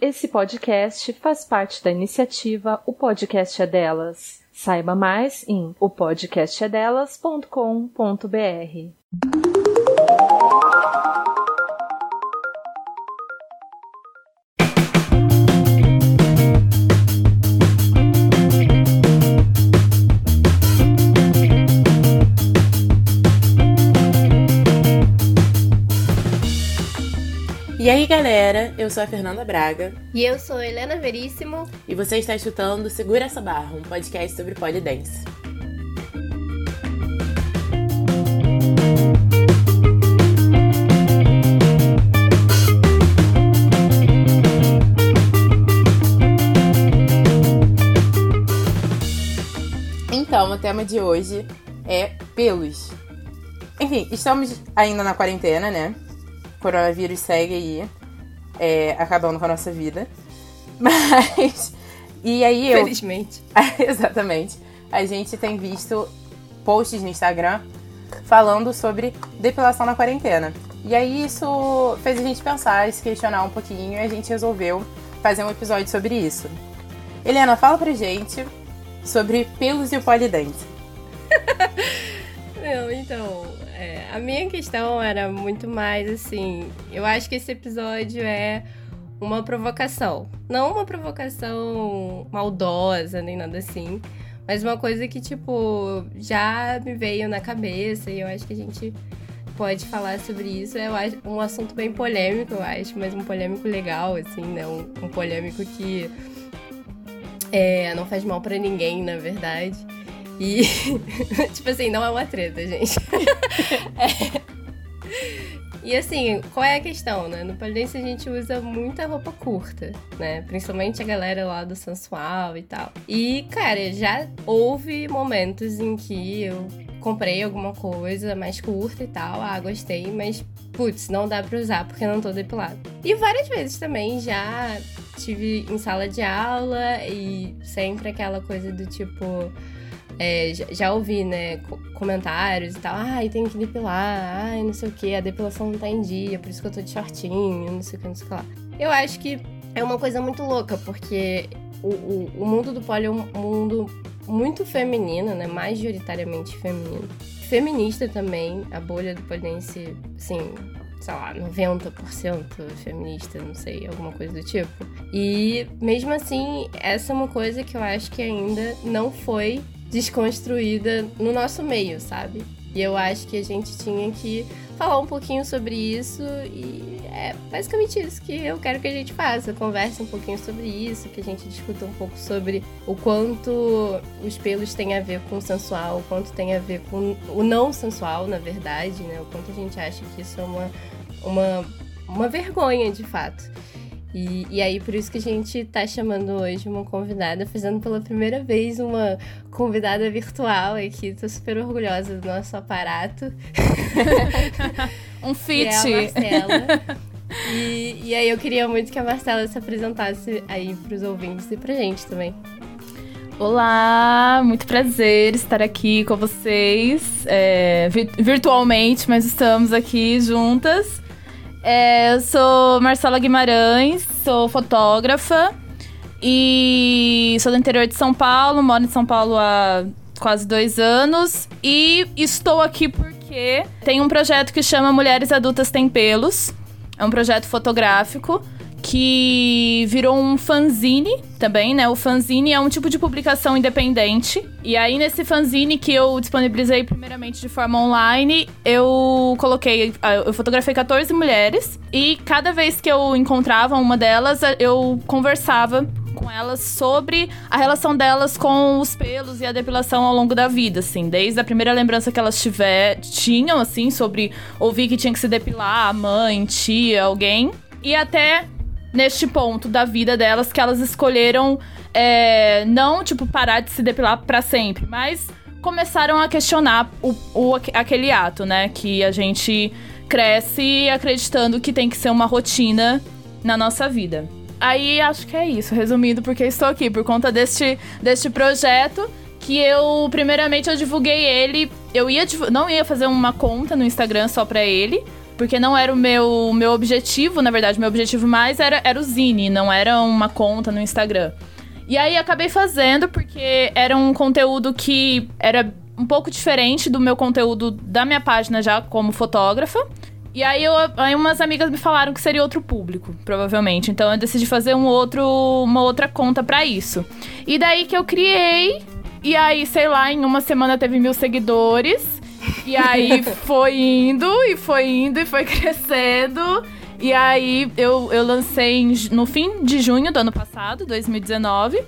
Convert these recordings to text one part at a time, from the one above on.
Esse podcast faz parte da iniciativa O Podcast é Delas. Saiba mais em opodcastedelas.com.br. aí, galera, eu sou a Fernanda Braga. E eu sou Helena Veríssimo. E você está escutando Segura essa Barra, um podcast sobre polidense. Então, o tema de hoje é pelos. Enfim, estamos ainda na quarentena, né? coronavírus segue aí, é, acabando com a nossa vida. Mas. E aí eu. Felizmente. exatamente. A gente tem visto posts no Instagram falando sobre depilação na quarentena. E aí isso fez a gente pensar, se questionar um pouquinho e a gente resolveu fazer um episódio sobre isso. Helena, fala pra gente sobre pelos e o polidente. Não, então, é, a minha questão era muito mais assim. Eu acho que esse episódio é uma provocação. Não uma provocação maldosa nem nada assim. Mas uma coisa que, tipo, já me veio na cabeça e eu acho que a gente pode falar sobre isso. Acho um assunto bem polêmico, eu acho, mas um polêmico legal, assim, né? Um, um polêmico que é, não faz mal para ninguém, na verdade. E, tipo assim, não é uma treta, gente. é. E assim, qual é a questão, né? No polidense a gente usa muita roupa curta, né? Principalmente a galera lá do sensual e tal. E, cara, já houve momentos em que eu comprei alguma coisa mais curta e tal. Ah, gostei, mas, putz, não dá pra usar porque não tô depilado. E várias vezes também já tive em sala de aula e sempre aquela coisa do tipo é, já, já, ouvi, né, comentários e tal. Ai, tem que depilar. Ai, não sei o que. A depilação não tá em dia, por isso que eu tô de shortinho, não sei o que, não sei o que lá. Eu acho que é uma coisa muito louca, porque o, o, o mundo do poli é um mundo muito feminino, né? Majoritariamente feminino. Feminista também. A bolha do polidense, assim, sei lá, 90% feminista, não sei, alguma coisa do tipo. E mesmo assim, essa é uma coisa que eu acho que ainda não foi desconstruída no nosso meio, sabe? E eu acho que a gente tinha que falar um pouquinho sobre isso e é basicamente isso que eu quero que a gente faça. Converse um pouquinho sobre isso, que a gente discuta um pouco sobre o quanto os pelos têm a ver com o sensual, o quanto tem a ver com o não sensual, na verdade, né? O quanto a gente acha que isso é uma, uma, uma vergonha, de fato. E, e aí, por isso que a gente tá chamando hoje uma convidada, fazendo pela primeira vez uma convidada virtual aqui. Tô super orgulhosa do nosso aparato. um fit. é a Marcela. E, e aí eu queria muito que a Marcela se apresentasse aí pros ouvintes e pra gente também. Olá, muito prazer estar aqui com vocês, é, virtualmente, mas estamos aqui juntas. É, eu sou Marcela Guimarães, sou fotógrafa e sou do interior de São Paulo, moro em São Paulo há quase dois anos e estou aqui porque tem um projeto que chama Mulheres Adultas Têm Pelos. É um projeto fotográfico que virou um fanzine também, né? O fanzine é um tipo de publicação independente. E aí, nesse fanzine que eu disponibilizei primeiramente de forma online, eu coloquei. Ah, eu fotografei 14 mulheres. E cada vez que eu encontrava uma delas, eu conversava com elas sobre a relação delas com os pelos e a depilação ao longo da vida, assim. Desde a primeira lembrança que elas tiver, tinham, assim, sobre ouvir que tinha que se depilar, a mãe, tia, alguém. E até neste ponto da vida delas que elas escolheram é, não, tipo, parar de se depilar para sempre, mas começaram a questionar o, o, aquele ato, né? Que a gente cresce acreditando que tem que ser uma rotina na nossa vida. Aí acho que é isso, resumindo, porque estou aqui por conta deste, deste projeto que eu, primeiramente, eu divulguei ele. Eu ia não ia fazer uma conta no Instagram só pra ele, porque não era o meu, meu objetivo, na verdade, meu objetivo mais era, era o Zine, não era uma conta no Instagram. E aí acabei fazendo porque era um conteúdo que era um pouco diferente do meu conteúdo da minha página já como fotógrafa. E aí, eu, aí umas amigas me falaram que seria outro público, provavelmente. Então eu decidi fazer um outro, uma outra conta para isso. E daí que eu criei. E aí, sei lá, em uma semana teve mil seguidores. E aí foi indo, e foi indo, e foi crescendo. E aí eu, eu lancei no fim de junho do ano passado, 2019.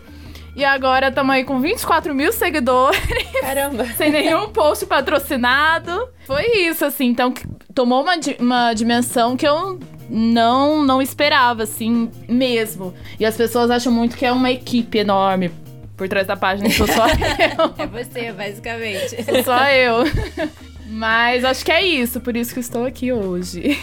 E agora estamos aí com 24 mil seguidores. Caramba! sem nenhum post patrocinado. Foi isso, assim. Então, tomou uma, uma dimensão que eu não, não esperava, assim, mesmo. E as pessoas acham muito que é uma equipe enorme por trás da página. Sou só eu. É você, basicamente. Sou só eu. Mas acho que é isso, por isso que estou aqui hoje.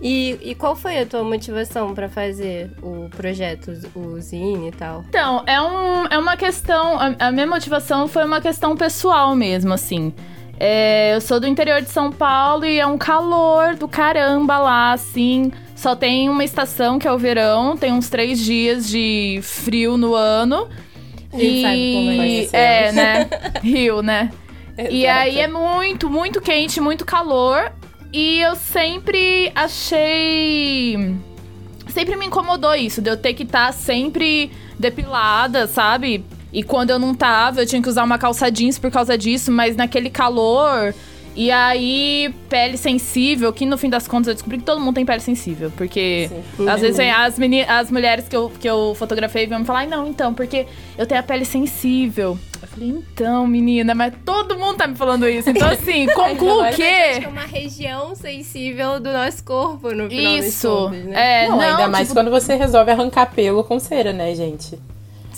E, e qual foi a tua motivação para fazer o projeto, o Zine e tal? Então, é, um, é uma questão. A, a minha motivação foi uma questão pessoal mesmo, assim. É, eu sou do interior de São Paulo e é um calor do caramba lá, assim. Só tem uma estação que é o verão, tem uns três dias de frio no ano. E sabe como é, é né? Rio, né? E aí é muito, muito quente, muito calor. E eu sempre achei. Sempre me incomodou isso, de eu ter que estar tá sempre depilada, sabe? E quando eu não tava, eu tinha que usar uma calça jeans por causa disso, mas naquele calor e aí, pele sensível, que no fim das contas eu descobri que todo mundo tem pele sensível. Porque Sim. às vezes as, as mulheres que eu, que eu fotografei vão me falar, não, então, porque eu tenho a pele sensível. Eu falei, então, menina, mas todo mundo tá me falando isso. Então, assim, concluo que. É uma região sensível do nosso corpo, no final Isso. Contas, né? É, não, não, ainda mais tipo... quando você resolve arrancar pelo com cera, né, gente?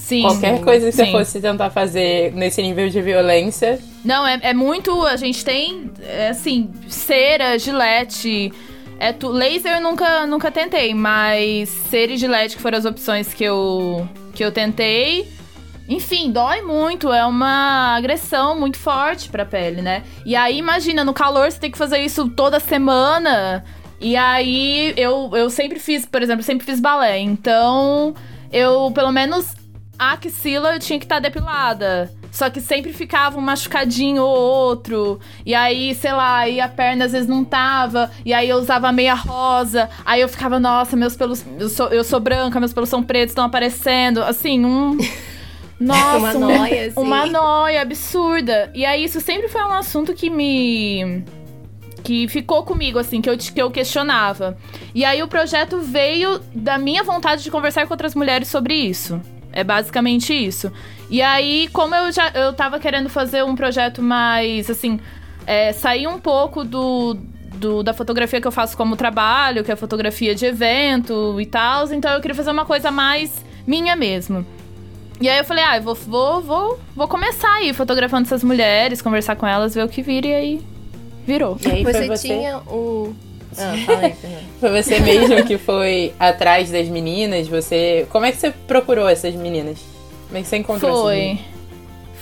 Sim. Qualquer coisa que sim. você fosse tentar fazer nesse nível de violência. Não, é, é muito. A gente tem, é, assim, cera, gilete. É tu, laser eu nunca, nunca tentei, mas cera e gilete que foram as opções que eu, que eu tentei. Enfim, dói muito, é uma agressão muito forte pra pele, né? E aí, imagina, no calor você tem que fazer isso toda semana. E aí, eu, eu sempre fiz, por exemplo, sempre fiz balé. Então, eu, pelo menos, a axila tinha que estar tá depilada. Só que sempre ficava um machucadinho ou outro. E aí, sei lá, aí a perna às vezes não tava. E aí eu usava meia rosa. Aí eu ficava, nossa, meus pelos. Eu sou, eu sou branca, meus pelos são pretos, estão aparecendo. Assim, um. Nossa, uma noia, assim. Uma noia absurda. E aí, isso sempre foi um assunto que me. que ficou comigo, assim, que eu, que eu questionava. E aí, o projeto veio da minha vontade de conversar com outras mulheres sobre isso. É basicamente isso. E aí, como eu já eu tava querendo fazer um projeto mais, assim, é, sair um pouco do, do, da fotografia que eu faço como trabalho, que é fotografia de evento e tal, então eu queria fazer uma coisa mais minha mesmo. E aí eu falei, ah, eu vou, vou, vou, vou começar aí fotografando essas mulheres, conversar com elas, ver o que vira, e aí virou. E aí você, você tinha um ah, fala aí, Foi você mesmo que foi atrás das meninas? Você. Como é que você procurou essas meninas? Como é que você encontrou Foi. Essas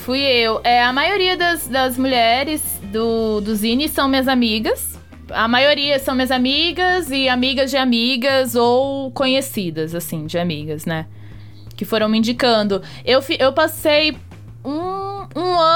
Fui eu. É, a maioria das, das mulheres do, do Zine são minhas amigas. A maioria são minhas amigas e amigas de amigas ou conhecidas, assim, de amigas, né? Que foram me indicando. Eu, eu passei um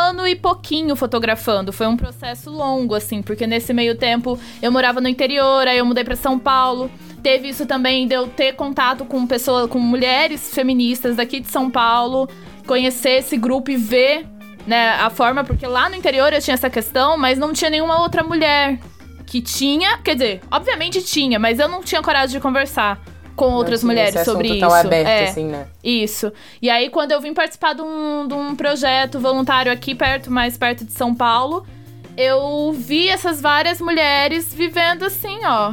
ano e pouquinho fotografando. Foi um processo longo, assim, porque nesse meio tempo eu morava no interior, aí eu mudei para São Paulo. Teve isso também de eu ter contato com pessoas, com mulheres feministas daqui de São Paulo, conhecer esse grupo e ver, né, a forma, porque lá no interior eu tinha essa questão, mas não tinha nenhuma outra mulher que tinha, quer dizer, obviamente tinha, mas eu não tinha coragem de conversar com outras mulheres sobre isso. Aberto, é, assim, né? Isso. E aí, quando eu vim participar de um, de um projeto voluntário aqui perto, mais perto de São Paulo, eu vi essas várias mulheres vivendo assim, ó.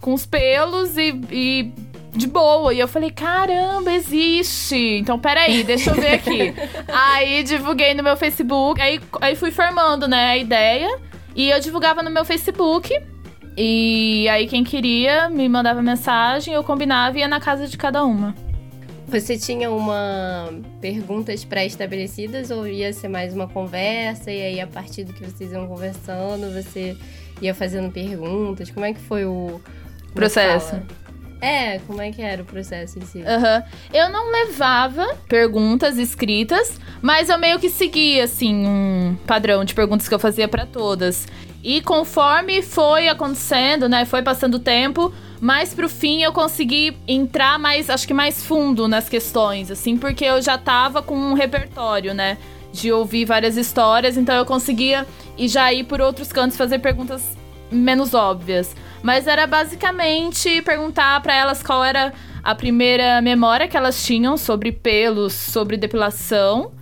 Com os pelos e, e de boa. E eu falei, caramba, existe. Então, peraí, deixa eu ver aqui. aí divulguei no meu Facebook. Aí, aí fui formando, né, a ideia. E eu divulgava no meu Facebook. E aí quem queria me mandava mensagem, eu combinava e ia na casa de cada uma. Você tinha uma perguntas pré-estabelecidas ou ia ser mais uma conversa e aí a partir do que vocês iam conversando, você ia fazendo perguntas? Como é que foi o processo? É, como é que era o processo em si? Uhum. Eu não levava perguntas escritas, mas eu meio que seguia, assim, um padrão de perguntas que eu fazia para todas. E conforme foi acontecendo, né, foi passando o tempo, mais pro fim eu consegui entrar mais, acho que mais fundo nas questões, assim, porque eu já tava com um repertório, né, de ouvir várias histórias, então eu conseguia e já ir por outros cantos fazer perguntas menos óbvias. Mas era basicamente perguntar para elas qual era a primeira memória que elas tinham sobre pelos, sobre depilação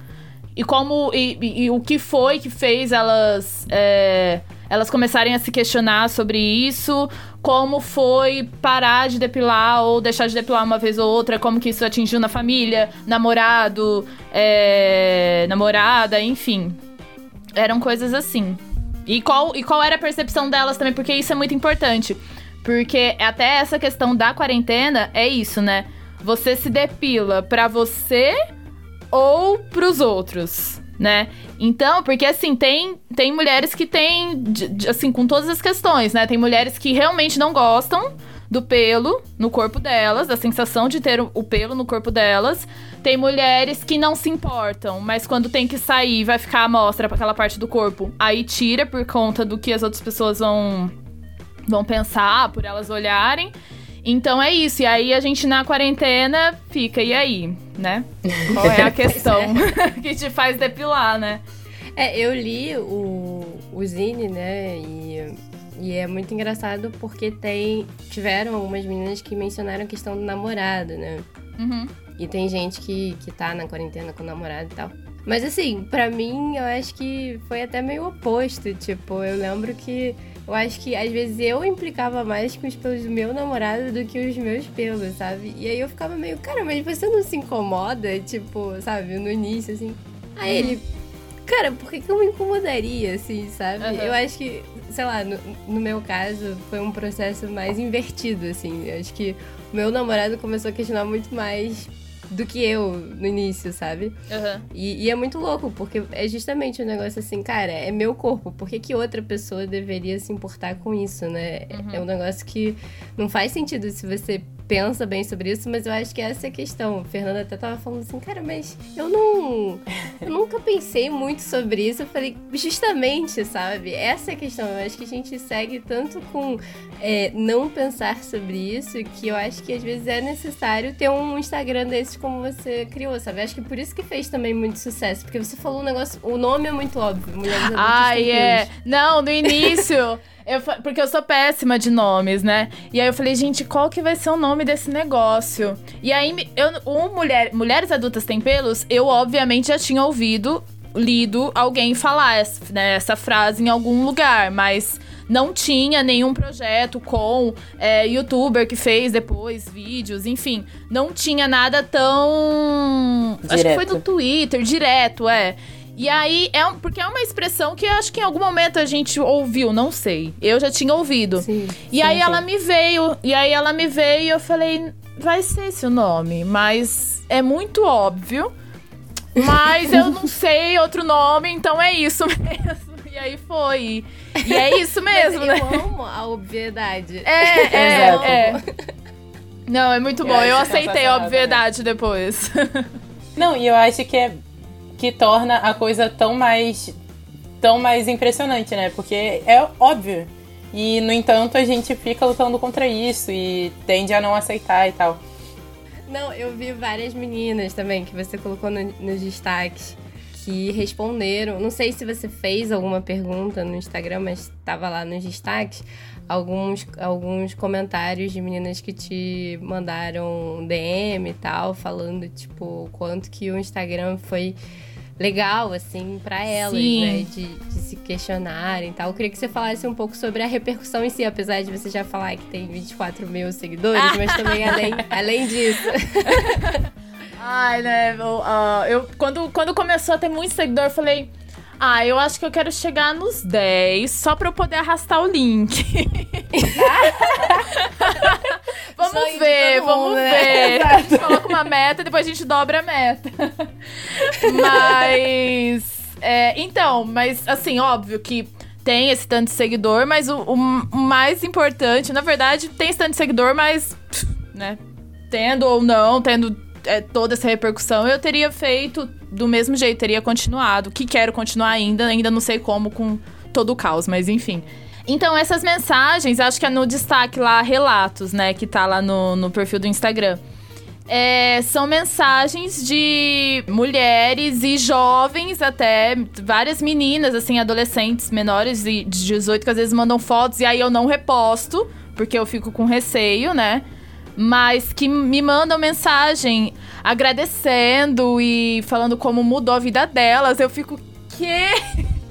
e como e, e, e o que foi que fez elas é, elas começarem a se questionar sobre isso, como foi parar de depilar ou deixar de depilar uma vez ou outra, como que isso atingiu na família, namorado, é, namorada, enfim. Eram coisas assim. E qual, e qual era a percepção delas também, porque isso é muito importante. Porque até essa questão da quarentena é isso, né? Você se depila pra você ou pros outros, né? Então, porque assim, tem, tem mulheres que têm, assim, com todas as questões, né? Tem mulheres que realmente não gostam do pelo no corpo delas, da sensação de ter o pelo no corpo delas. Tem mulheres que não se importam, mas quando tem que sair, vai ficar à mostra para aquela parte do corpo. Aí tira por conta do que as outras pessoas vão vão pensar, por elas olharem. Então é isso. E aí a gente na quarentena fica, e aí, né? Qual é a questão é. que te faz depilar, né? É, eu li o, o Zine, né? E e é muito engraçado porque tem tiveram algumas meninas que mencionaram a questão do namorado, né? Uhum. E tem gente que, que tá na quarentena com o namorado e tal. Mas assim, para mim, eu acho que foi até meio oposto. Tipo, eu lembro que eu acho que às vezes eu implicava mais com os pelos do meu namorado do que os meus pelos, sabe? E aí eu ficava meio, cara, mas você não se incomoda? Tipo, sabe, no início, assim. Aí ele, cara, por que, que eu me incomodaria, assim, sabe? Uhum. Eu acho que sei lá, no, no, meu caso, foi um processo mais invertido, assim. Eu acho que o meu namorado começou a questionar muito mais do que eu no início, sabe? Uhum. E, e, é muito louco, porque é justamente um negócio assim, cara, é meu corpo, por que, que outra pessoa deveria se importar com isso, né? Uhum. É um negócio que não faz sentido se você pensa bem sobre isso, mas eu acho que essa é a questão. O Fernando até tava falando assim, cara, mas eu não. Eu nunca pensei muito sobre isso. Eu falei, justamente, sabe? Essa é a questão. Eu acho que a gente segue tanto com é, não pensar sobre isso que eu acho que às vezes é necessário ter um Instagram desses como você criou, sabe? Eu acho que por isso que fez também muito sucesso. Porque você falou um negócio. O nome é muito óbvio. Mulheres Ah, é. Não, no início. Eu, porque eu sou péssima de nomes, né? E aí eu falei, gente, qual que vai ser o nome desse negócio? E aí, eu, o mulher, Mulheres Adultas Têm Pelos, eu obviamente já tinha ouvido, lido alguém falar essa, né, essa frase em algum lugar, mas não tinha nenhum projeto com é, youtuber que fez depois vídeos, enfim. Não tinha nada tão. Direto. Acho que foi no Twitter, direto, é. E aí, é um, porque é uma expressão que eu acho que em algum momento a gente ouviu, não sei. Eu já tinha ouvido. Sim, e sim, aí sim. ela me veio, e aí ela me veio e eu falei, vai ser esse o nome, mas é muito óbvio. Mas eu não sei outro nome, então é isso mesmo. E aí foi. E é isso mesmo, mas né? Eu amo a obviedade. É, é, é. Não, é muito bom. Eu, eu aceitei a obviedade depois. Não, e eu acho que é que torna a coisa tão mais tão mais impressionante, né? Porque é óbvio. E no entanto a gente fica lutando contra isso e tende a não aceitar e tal. Não, eu vi várias meninas também que você colocou no, nos destaques que responderam. Não sei se você fez alguma pergunta no Instagram, mas estava lá nos destaques alguns, alguns comentários de meninas que te mandaram DM e tal, falando tipo quanto que o Instagram foi legal, assim, para elas, Sim. né? De, de, se questionarem e tal. Eu queria que você falasse um pouco sobre a repercussão em si, apesar de você já falar que tem 24 mil seguidores, mas também além, além disso. Ai, né? Eu, uh, eu, quando, quando começou a ter muito seguidor, eu falei. Ah, eu acho que eu quero chegar nos 10 só pra eu poder arrastar o link. vamos Sonho ver, vamos mundo, ver. Né? A gente coloca uma meta e depois a gente dobra a meta. mas. É, então, mas assim, óbvio que tem esse tanto de seguidor, mas o, o mais importante, na verdade, tem esse tanto de seguidor, mas, né, tendo ou não, tendo é, toda essa repercussão, eu teria feito do mesmo jeito, teria continuado, que quero continuar ainda, ainda não sei como com todo o caos, mas enfim. Então, essas mensagens, acho que é no destaque lá, relatos, né, que tá lá no, no perfil do Instagram. É, são mensagens de mulheres e jovens até, várias meninas, assim, adolescentes menores de 18 que às vezes mandam fotos e aí eu não reposto, porque eu fico com receio, né? Mas que me mandam mensagem agradecendo e falando como mudou a vida delas. Eu fico, que?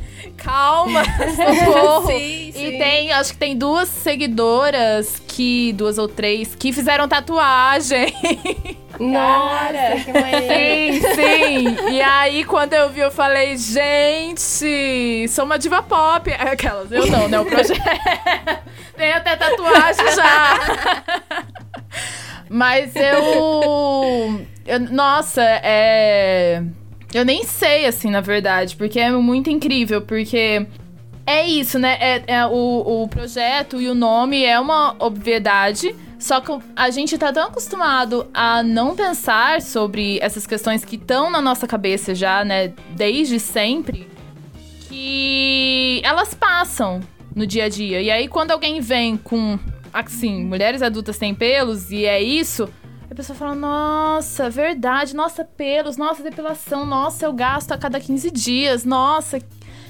calma, socorro. sim, sim. E tem, acho que tem duas seguidoras que, duas ou três, que fizeram tatuagem. Nossa, que maneiro. Sim, sim. E aí, quando eu vi, eu falei, gente, sou uma diva pop. Aquelas, eu não, né? O projeto. tem até tatuagem já. Mas eu, eu. Nossa, é. Eu nem sei, assim, na verdade, porque é muito incrível, porque é isso, né? É, é o, o projeto e o nome é uma obviedade. Só que a gente tá tão acostumado a não pensar sobre essas questões que estão na nossa cabeça já, né, desde sempre, que elas passam no dia a dia. E aí, quando alguém vem com, assim, mulheres adultas têm pelos e é isso, a pessoa fala, nossa, verdade, nossa, pelos, nossa, depilação, nossa, eu gasto a cada 15 dias, nossa,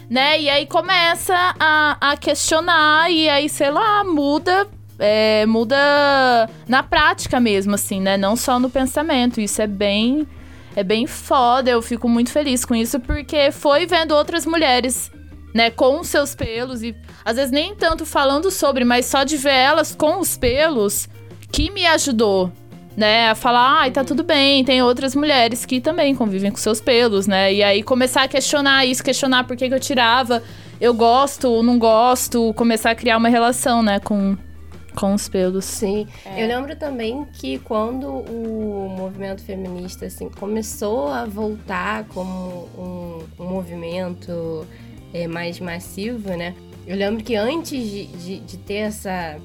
né? E aí começa a, a questionar e aí, sei lá, muda é, muda na prática mesmo, assim, né? Não só no pensamento. Isso é bem. É bem foda. Eu fico muito feliz com isso, porque foi vendo outras mulheres, né, com seus pelos, e às vezes nem tanto falando sobre, mas só de ver elas com os pelos que me ajudou, né, a falar, ai, ah, tá tudo bem, tem outras mulheres que também convivem com seus pelos, né? E aí começar a questionar isso, questionar por que, que eu tirava, eu gosto ou não gosto, começar a criar uma relação, né, com, com os pelos. Sim. É. Eu lembro também que quando o movimento feminista, assim, começou a voltar como um, um movimento é, mais massivo, né? Eu lembro que antes de, de, de ter essa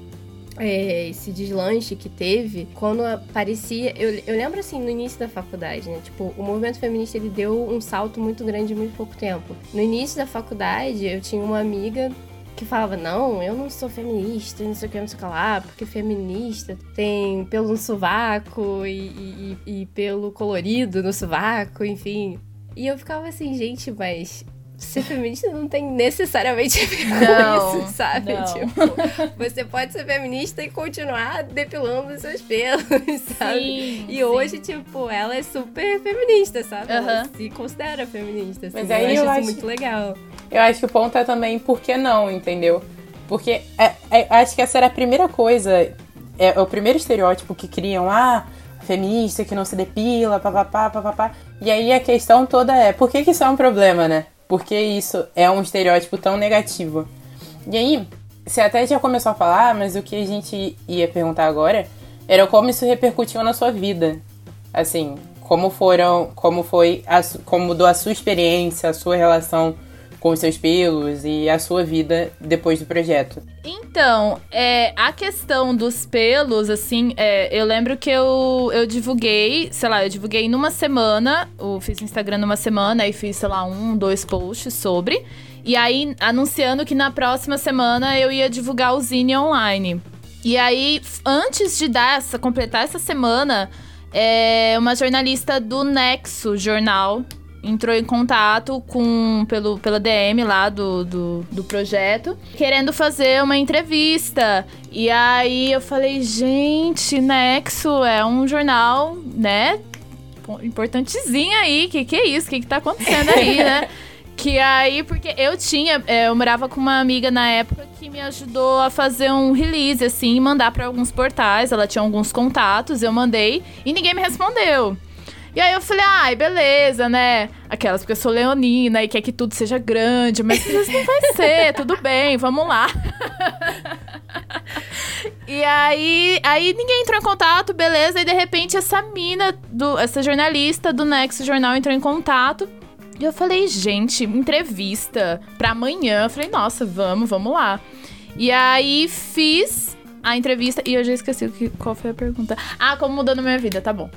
é, esse deslanche que teve, quando aparecia. Eu, eu lembro assim, no início da faculdade, né? Tipo, o movimento feminista ele deu um salto muito grande em muito pouco tempo. No início da faculdade, eu tinha uma amiga que falava, não, eu não sou feminista, não sei o que, não sei o que lá, porque feminista tem pelo no sovaco e, e, e pelo colorido no sovaco, enfim. E eu ficava assim, gente, mas ser feminista não tem necessariamente a ver com isso, sabe? Não. Tipo, você pode ser feminista e continuar depilando os seus pelos, sabe? Sim, e sim. hoje, tipo, ela é super feminista, sabe? Uhum. Ela se considera feminista. Assim, Mas aí eu, eu acho isso muito legal. Eu acho que o ponto é também por que não, entendeu? Porque é, é, acho que essa era a primeira coisa, é, é, o primeiro estereótipo que criam, ah, feminista que não se depila, papapá, papapá. E aí a questão toda é, por que, que isso é um problema, né? Porque isso é um estereótipo tão negativo. E aí, você até já começou a falar, mas o que a gente ia perguntar agora era como isso repercutiu na sua vida. Assim, como foram, como foi, como mudou a sua experiência, a sua relação com os seus pelos e a sua vida depois do projeto? Então, é, a questão dos pelos, assim, é, eu lembro que eu, eu divulguei, sei lá, eu divulguei numa semana, eu fiz Instagram numa semana e fiz, sei lá, um, dois posts sobre. E aí, anunciando que na próxima semana eu ia divulgar o Zine online. E aí, antes de dar essa, completar essa semana, é, uma jornalista do Nexo Jornal entrou em contato com pelo, pela DM lá do, do, do, projeto, querendo fazer uma entrevista. E aí eu falei, gente, Nexo é um jornal, né? Importantezinho aí. Que que é isso? Que que tá acontecendo aí, né? Que aí, porque eu tinha, é, eu morava com uma amiga na época que me ajudou a fazer um release, assim, mandar para alguns portais. Ela tinha alguns contatos, eu mandei e ninguém me respondeu. E aí eu falei, ai, beleza, né? Aquelas, porque eu sou leonina e quer que tudo seja grande, mas isso não vai ser, tudo bem, vamos lá. e aí, aí ninguém entrou em contato, beleza, e de repente essa mina, do, essa jornalista do Nexo Jornal entrou em contato E eu falei, gente, entrevista pra amanhã. Eu falei, nossa, vamos, vamos lá. E aí fiz a entrevista e eu já esqueci que, qual foi a pergunta. Ah, como mudou na minha vida, tá bom.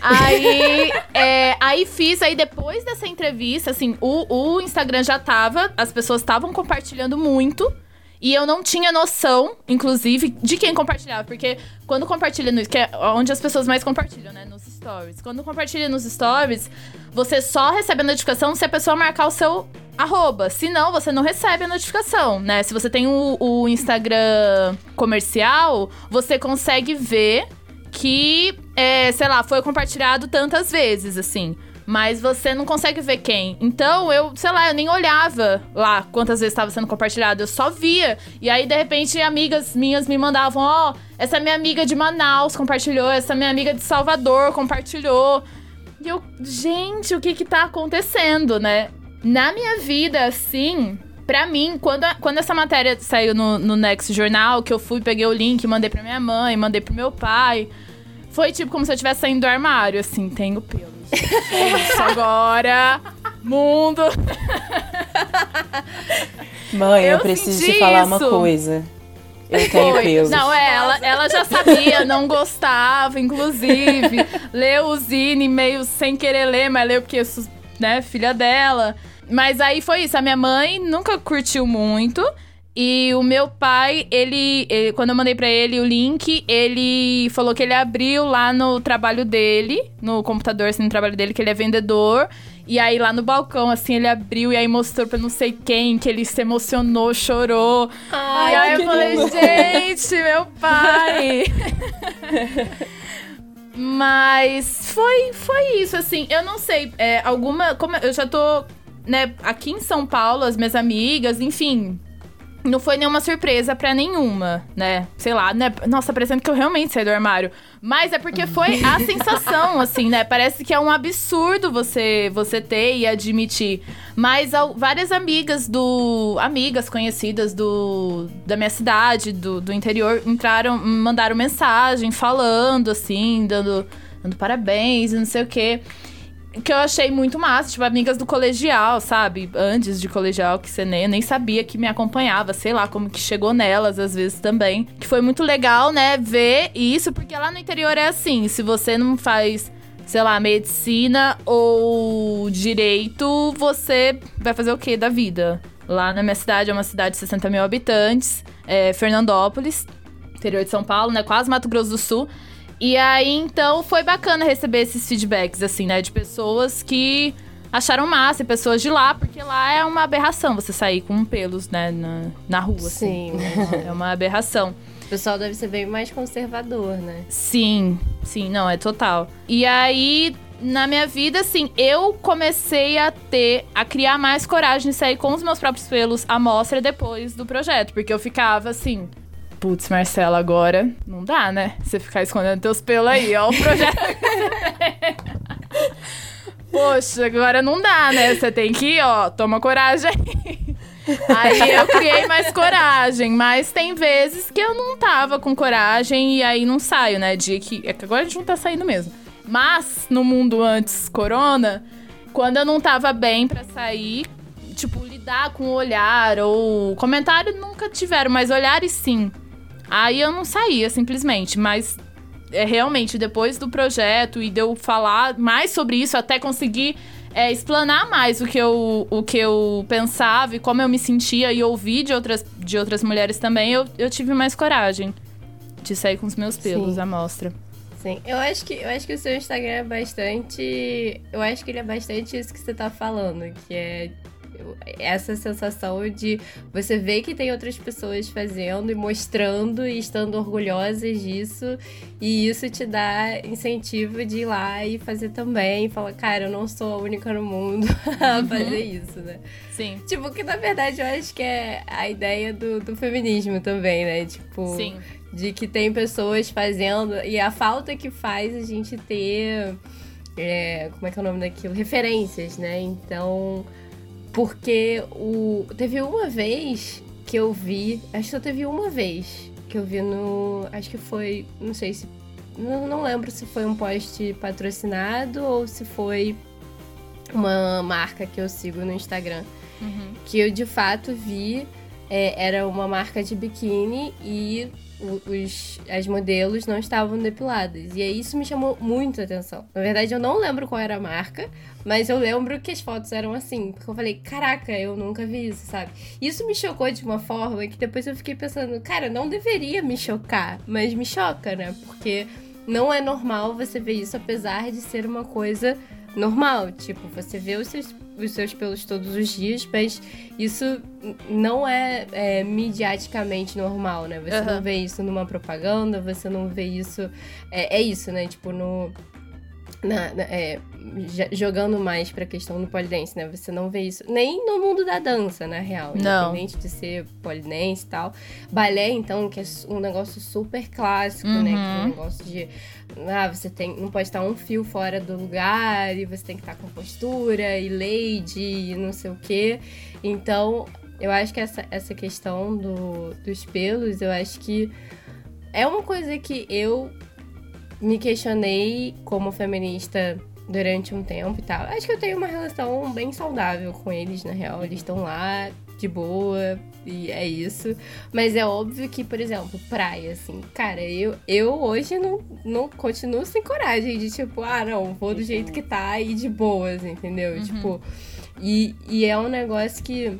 Aí, é, aí fiz, aí depois dessa entrevista, assim, o, o Instagram já tava, as pessoas estavam compartilhando muito. E eu não tinha noção, inclusive, de quem compartilhava. Porque quando compartilha no. Que é onde as pessoas mais compartilham, né? Nos stories. Quando compartilha nos stories, você só recebe a notificação se a pessoa marcar o seu arroba. Se não, você não recebe a notificação, né? Se você tem o, o Instagram comercial, você consegue ver que, é, sei lá, foi compartilhado tantas vezes, assim. Mas você não consegue ver quem. Então, eu, sei lá, eu nem olhava lá quantas vezes estava sendo compartilhado. Eu só via. E aí, de repente, amigas minhas me mandavam: Ó, oh, essa minha amiga de Manaus compartilhou, essa minha amiga de Salvador compartilhou. E eu, gente, o que que tá acontecendo, né? Na minha vida, assim, Pra mim, quando, a, quando essa matéria saiu no, no Next Jornal, que eu fui, peguei o link, mandei pra minha mãe, mandei pro meu pai, foi tipo como se eu estivesse saindo do armário, assim, tenho pelo. Isso agora, mundo. Mãe, eu, eu preciso te falar isso. uma coisa. Eu tenho Foi. pelos. Não, é, ela, ela já sabia, não gostava, inclusive. leu o Zine meio sem querer ler, mas leu porque, né, filha dela. Mas aí foi isso, a minha mãe nunca curtiu muito. E o meu pai, ele, ele, quando eu mandei para ele o link, ele falou que ele abriu lá no trabalho dele, no computador, assim, no trabalho dele, que ele é vendedor. E aí lá no balcão, assim, ele abriu e aí mostrou pra não sei quem, que ele se emocionou, chorou. Ai, e aí eu falei, lindo. gente, meu pai. Mas foi, foi isso, assim. Eu não sei, é, alguma. Como eu já tô, né, aqui em São Paulo, as minhas amigas, enfim, não foi nenhuma surpresa para nenhuma, né? Sei lá, né? Nossa, parecendo que eu realmente saí do armário. Mas é porque foi a sensação, assim, né? Parece que é um absurdo você você ter e admitir. Mas várias amigas do. Amigas conhecidas do da minha cidade, do, do interior, entraram, mandaram mensagem falando, assim, dando, dando parabéns e não sei o quê que eu achei muito massa, tipo, amigas do colegial, sabe? Antes de colegial, que você nem, nem sabia que me acompanhava, sei lá, como que chegou nelas às vezes também. Que foi muito legal, né, ver isso, porque lá no interior é assim, se você não faz, sei lá, medicina ou direito, você vai fazer o que da vida? Lá na minha cidade, é uma cidade de 60 mil habitantes, é Fernandópolis, interior de São Paulo, né, quase Mato Grosso do Sul. E aí, então, foi bacana receber esses feedbacks, assim, né? De pessoas que acharam massa, e pessoas de lá, porque lá é uma aberração você sair com pelos, né, na, na rua. Assim. Sim. É uma aberração. O pessoal deve ser bem mais conservador, né? Sim, sim, não, é total. E aí, na minha vida, assim, eu comecei a ter, a criar mais coragem de sair com os meus próprios pelos à mostra depois do projeto, porque eu ficava assim Putz, Marcela, agora não dá, né? Você ficar escondendo teus pelos aí, ó, o projeto. Poxa, agora não dá, né? Você tem que ir, ó, toma coragem aí. Aí eu criei mais coragem, mas tem vezes que eu não tava com coragem e aí não saio, né? Dia que. É que agora a gente não tá saindo mesmo. Mas no mundo antes corona, quando eu não tava bem para sair, tipo, lidar com o olhar ou comentário nunca tiveram, mas olhares sim. Aí eu não saía simplesmente, mas é realmente depois do projeto e de eu falar mais sobre isso, até conseguir é, explanar mais o que, eu, o que eu pensava e como eu me sentia e ouvir de outras, de outras mulheres também, eu, eu tive mais coragem de sair com os meus pelos Sim. à mostra. Sim, eu acho que eu acho que o seu Instagram é bastante. Eu acho que ele é bastante isso que você tá falando, que é essa sensação de você ver que tem outras pessoas fazendo e mostrando e estando orgulhosas disso, e isso te dá incentivo de ir lá e fazer também, falar, cara, eu não sou a única no mundo a uhum. fazer isso, né? Sim. Tipo, que na verdade eu acho que é a ideia do, do feminismo também, né? Tipo. Sim. De que tem pessoas fazendo. E a falta que faz a gente ter. É, como é que é o nome daquilo? Referências, né? Então porque o teve uma vez que eu vi, acho que só teve uma vez que eu vi no, acho que foi, não sei se não, não lembro se foi um post patrocinado ou se foi uma marca que eu sigo no Instagram. Uhum. Que eu de fato vi é, era uma marca de biquíni e os, as modelos não estavam depiladas. E aí isso me chamou muito a atenção. Na verdade, eu não lembro qual era a marca, mas eu lembro que as fotos eram assim. Porque eu falei, caraca, eu nunca vi isso, sabe? Isso me chocou de uma forma que depois eu fiquei pensando, cara, não deveria me chocar, mas me choca, né? Porque não é normal você ver isso, apesar de ser uma coisa normal. Tipo, você vê os seus, os seus pelos todos os dias, mas isso não é, é mediaticamente normal, né? Você Uhum. não vê isso numa propaganda, você não vê isso. É, é isso, né? Tipo, no. Na- na- é, jogando mais pra questão do polidense, né? Você não vê isso nem no mundo da dança, na real. Não. Independente de ser polidense e tal. Balé, então, que é um negócio super clássico, né? Que é um Uhum. negócio de. Ah, você tem, não pode estar um fio fora do lugar e você tem que estar com postura e lady e não sei o quê. Então, eu acho que essa, essa questão do, dos pelos, eu acho que é uma coisa que eu me questionei como feminista durante um tempo e tal. Acho que eu tenho uma relação bem saudável com eles, na real. Eles estão lá de boa e é isso. Mas é óbvio que, por exemplo, praia, assim, cara, eu, eu hoje não, não continuo sem coragem de tipo, ah, não, vou do jeito que tá e de boas, entendeu? Tipo, e, e é um negócio que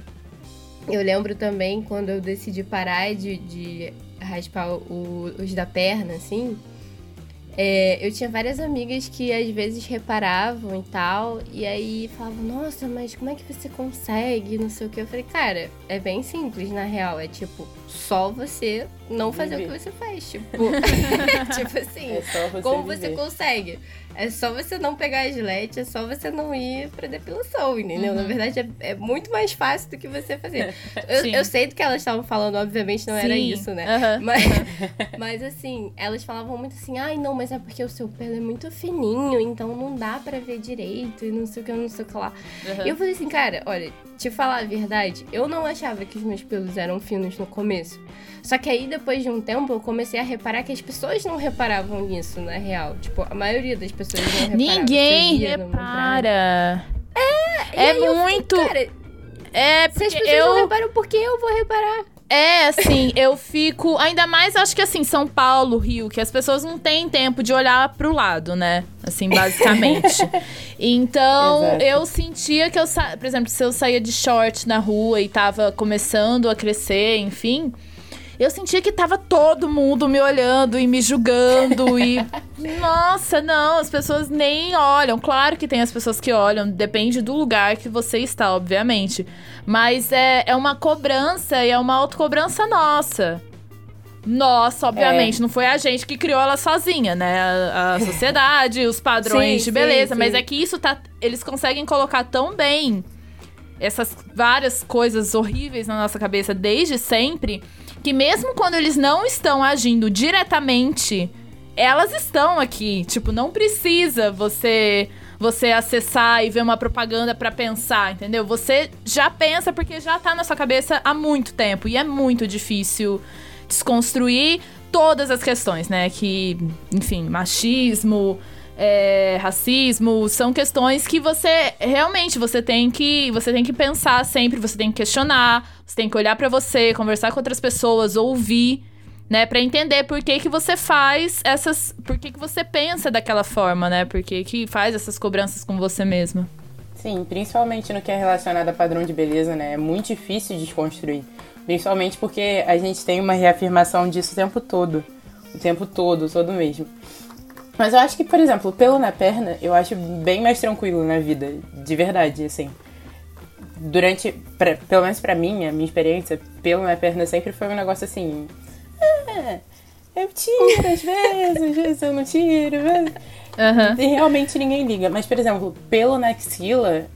eu lembro também quando eu decidi parar de, de raspar o- os da perna, assim. É, eu tinha várias amigas que às vezes reparavam e tal, e aí falavam, nossa, mas como é que você consegue? Não sei o que. Eu falei, cara, é bem simples, na real. É tipo, só você não fazer o Viver. que você faz. Tipo, tipo assim. É você Como viver. você consegue? É só você não pegar a gilete, é só você não ir pra depilação, entendeu? Na verdade, é, é muito mais fácil do que você fazer. Eu, eu sei do que elas estavam falando, obviamente não era Sim. isso, né? Aham. Mas, mas assim, elas falavam muito assim, ai não, mas é porque o seu pelo é muito fininho, então não dá pra ver direito e não sei o que, não sei o que lá. Aham. E eu falei assim, cara, olha, te falar a verdade, eu não achava que os meus pelos eram finos no começo. Só que aí, depois de um tempo, eu comecei a reparar que as pessoas não reparavam nisso, na real. Tipo, a maioria das pessoas não reparavam. Ninguém repara. É fiquei, muito. Cara, É, se as porque pessoas não eu. reparam, por que eu vou reparar? É, assim, eu fico. Ainda mais, acho que assim, São Paulo, Rio, que as pessoas não têm tempo de olhar pro lado, né? Assim, basicamente. então, Exato. eu sentia que eu. sa- Por exemplo, se eu saía de short na rua e tava começando a crescer, enfim. Eu sentia que tava todo mundo me olhando e me julgando e. Nossa, não, as pessoas nem olham. Claro que tem as pessoas que olham, depende do lugar que você está, obviamente. Mas é, é uma cobrança e é uma autocobrança nossa. Nossa, obviamente, não foi a gente que criou ela sozinha, né? A, a sociedade, os padrões Sim, de beleza. sim, Mas sim. é que isso tá. Eles conseguem colocar tão bem essas várias coisas horríveis na nossa cabeça desde sempre, que mesmo quando eles não estão agindo diretamente, elas estão aqui. Tipo, não precisa você você acessar e ver uma propaganda pra pensar, entendeu? Você já pensa porque já tá na sua cabeça há muito tempo e é muito difícil desconstruir todas as questões, né? Que, enfim, machismo, é, racismo, são questões que você realmente você tem que você tem que pensar sempre, você tem que questionar, você tem que olhar pra você, conversar com outras pessoas, ouvir, né, Pra entender por que que você faz essas, por que que você pensa daquela forma, né? Por que que faz essas cobranças com você mesma. Sim, principalmente no que é relacionado a padrão de beleza, né? É muito difícil desconstruir. Principalmente porque a gente tem uma reafirmação disso o tempo todo. O tempo todo, todo mesmo. Mas eu acho que, por exemplo, pelo na perna, eu acho bem mais tranquilo na vida. De verdade, assim. Durante, pra- pelo menos pra mim, a minha experiência, pelo na perna sempre foi um negócio assim. Ah, eu tiro às vezes, às vezes eu não tiro. mas- Aham. e realmente ninguém liga. Mas, por exemplo, pelo na axila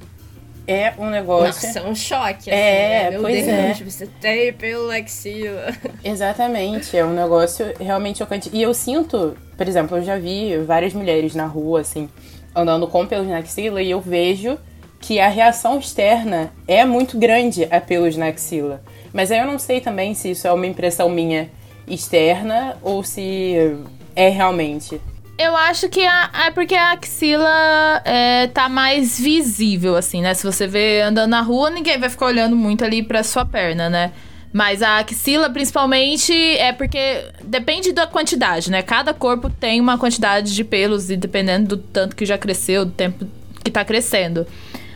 é um negócio. Nossa, é um choque, assim, É, né? Meu pois Deus, é. você tem pelo axila. Exatamente, é um negócio realmente chocante. E eu sinto, por exemplo, eu já vi várias mulheres na rua, assim, andando com pelos na axila, e eu vejo que a reação externa é muito grande a pelos na axila. Mas aí eu não sei também se isso é uma impressão minha externa ou se é realmente. Eu acho que a, é porque a axila é, tá mais visível, assim, né? Se você vê andando na rua, ninguém vai ficar olhando muito ali pra sua perna, né? Mas a axila, principalmente, é porque depende da quantidade, né? Cada corpo tem uma quantidade de pelos e dependendo do tanto que já cresceu, do tempo que tá crescendo.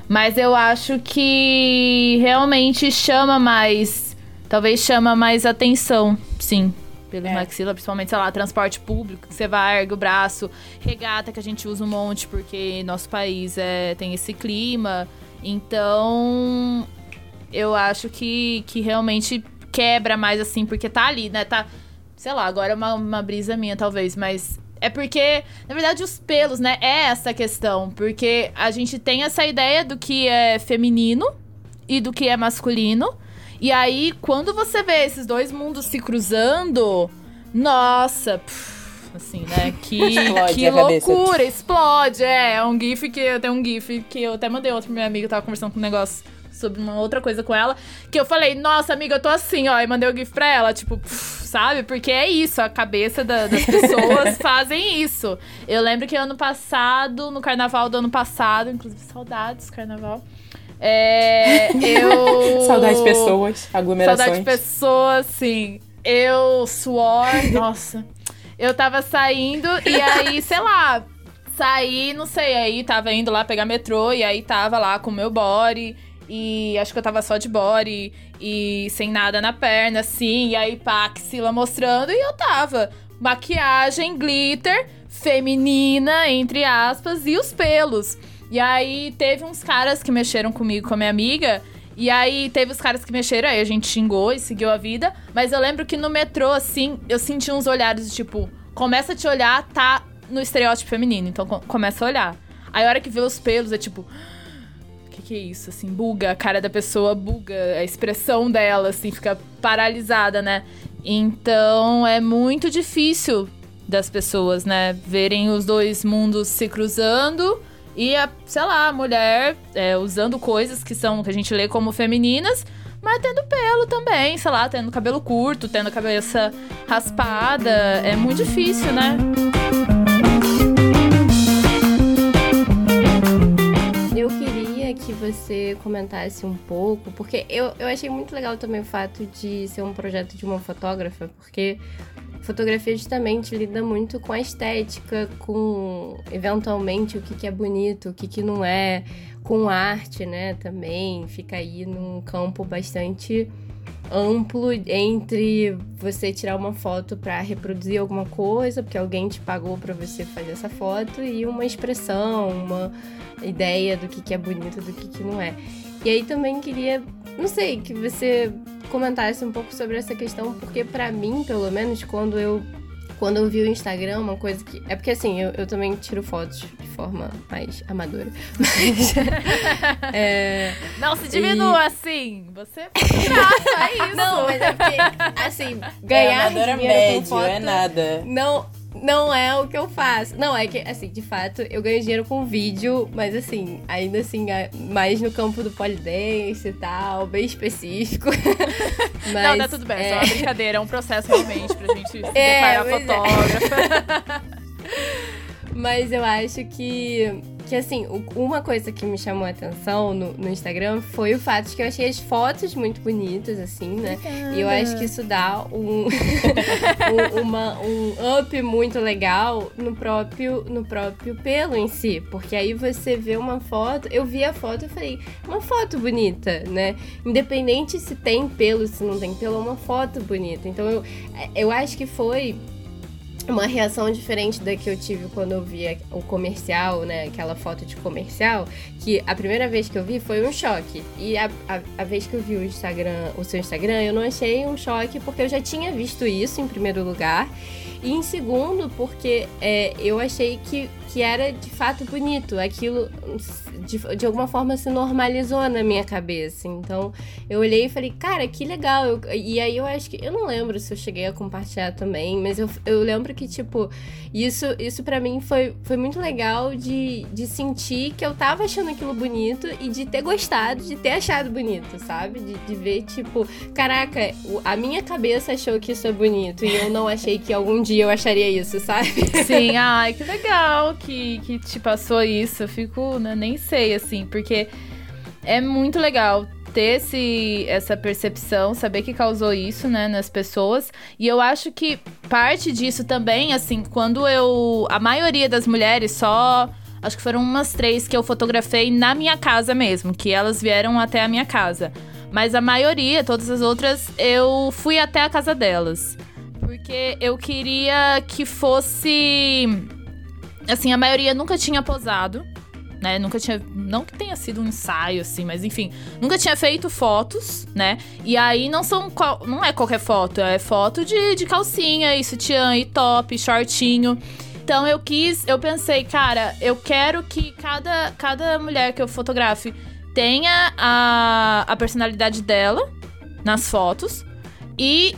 Mas eu acho que realmente chama mais. Talvez chama mais atenção, sim. Pelo É. maxila, principalmente, sei lá, transporte público, que você vai, ergue o braço, regata que a gente usa um monte, porque nosso país é, tem esse clima. Então, eu acho que, que realmente quebra mais assim, porque tá ali, né? Tá. Sei lá, agora é uma, uma brisa minha, talvez, mas. É porque, na verdade, os pelos, né? É essa questão. Porque a gente tem essa ideia do que é feminino e do que é masculino. E aí, quando você vê esses dois mundos se cruzando, nossa, pff, assim, né? Que, Explode que cabeça. loucura, explode. É, é um gif que eu tenho um gif que eu até mandei outro pro meu amigo, tava conversando com um negócio sobre uma outra coisa com ela, que eu falei, nossa, amiga, eu tô assim, ó, e mandei o gif pra ela, tipo, pff, sabe? Porque é isso, a cabeça da- das pessoas fazem isso. Eu lembro que ano passado, no carnaval do ano passado, inclusive saudades, carnaval. É, eu. Saudades de pessoas, aglomerações. Saudade de pessoas, sim. Eu, suor, nossa. Eu tava saindo e aí, sei lá, saí, não sei, aí tava indo lá pegar metrô e aí tava lá com o meu body. E acho que eu tava só de body e sem nada na perna, assim. E aí, pá, axila mostrando e eu tava. Maquiagem, glitter, feminina, entre aspas, e os pelos. E aí teve uns caras que mexeram comigo, com a minha amiga. E aí teve os caras que mexeram, aí a gente xingou e seguiu a vida. Mas eu lembro que no metrô, assim, eu senti uns olhares de tipo, começa a te olhar, tá no estereótipo feminino. Então co- começa a olhar. Aí a hora que vê os pelos é tipo. O que, que é isso? Assim, buga, a cara da pessoa buga, a expressão dela, assim, fica paralisada, né? Então é muito difícil das pessoas, né, verem os dois mundos se cruzando e a, sei lá, a mulher é, usando coisas que são que a gente lê como femininas, mas tendo pelo também, sei lá, tendo cabelo curto, tendo a cabeça raspada, é muito difícil, né? Eu queria que você comentasse um pouco, porque eu, eu achei muito legal também o fato de ser um projeto de uma fotógrafa, porque fotografia justamente lida muito com a estética, com eventualmente o que, que é bonito, o que, que não é, com arte, né? Também fica aí num campo bastante amplo entre você tirar uma foto para reproduzir alguma coisa, porque alguém te pagou para você fazer essa foto, e uma expressão, uma ideia do que, que é bonito do que, que não é. E aí também queria, não sei, que você comentasse um pouco sobre essa questão, porque pra mim, pelo menos, quando eu quando eu vi o Instagram, uma coisa que. É porque assim, eu, eu também tiro fotos de forma mais amadora. Mas. é, Não se diminua assim, você é isso. Não, mas é porque, assim, É ganhar amadora dinheiro com médio, foto é nada. não, não é o que eu faço. Não, é que, assim, de fato, eu ganho dinheiro com vídeo, mas assim, ainda assim, é mais no campo do polidense e tal, bem específico. mas, não, tá tudo bem, é é, só uma brincadeira, é um processo realmente pra gente se É, declarar mas é. Mas eu acho que, que assim, uma coisa que me chamou a atenção no, no Instagram foi o fato de que eu achei as fotos muito bonitas, assim, né? E eu acho que isso dá um, um, uma- um up muito legal no próprio, no próprio pelo em si. Porque aí você vê uma foto, eu vi a foto e falei, uma foto bonita, né? Independente se tem pelo, se não tem pelo, é uma foto bonita. Então eu, eu acho que foi uma reação diferente da que eu tive quando eu vi o comercial, né? Aquela foto de comercial, que a primeira vez que eu vi foi um choque. E a, a, a vez que eu vi o Instagram, o seu Instagram, eu não achei um choque porque eu já tinha visto isso em primeiro lugar. E em segundo, porque é, eu achei que que era de fato bonito. Aquilo de, de alguma forma se normalizou na minha cabeça. Então eu olhei e falei, cara, que legal. Eu, e aí eu acho que. Eu não lembro se eu cheguei a compartilhar também, mas eu, eu lembro que, tipo, isso, isso para mim foi, foi muito legal de, de sentir que eu tava achando aquilo bonito e de ter gostado, de ter achado bonito, sabe? De, de ver, tipo, caraca, a minha cabeça achou que isso é bonito e eu não achei que algum dia eu acharia isso, sabe? Sim, ai, que legal que, que te passou isso. Eu fico, né, nem sei, assim, porque é muito legal ter esse, essa percepção, saber que causou isso, né, nas pessoas. E eu acho que parte disso também, assim, quando eu. A maioria das mulheres só. Acho que foram umas três que eu fotografei na minha casa mesmo, que elas vieram até a minha casa. Mas a maioria, todas as outras, eu fui até a casa delas. Porque eu queria que fosse. Assim, a maioria nunca tinha posado, né? Nunca tinha. Não que tenha sido um ensaio, assim, mas enfim. Nunca tinha feito fotos, né? E aí não são. Não é qualquer foto, é foto de, de calcinha e sutiã e top, shortinho. Então eu quis, eu pensei, cara, eu quero que cada, cada mulher que eu fotografe tenha a, a personalidade dela nas fotos. E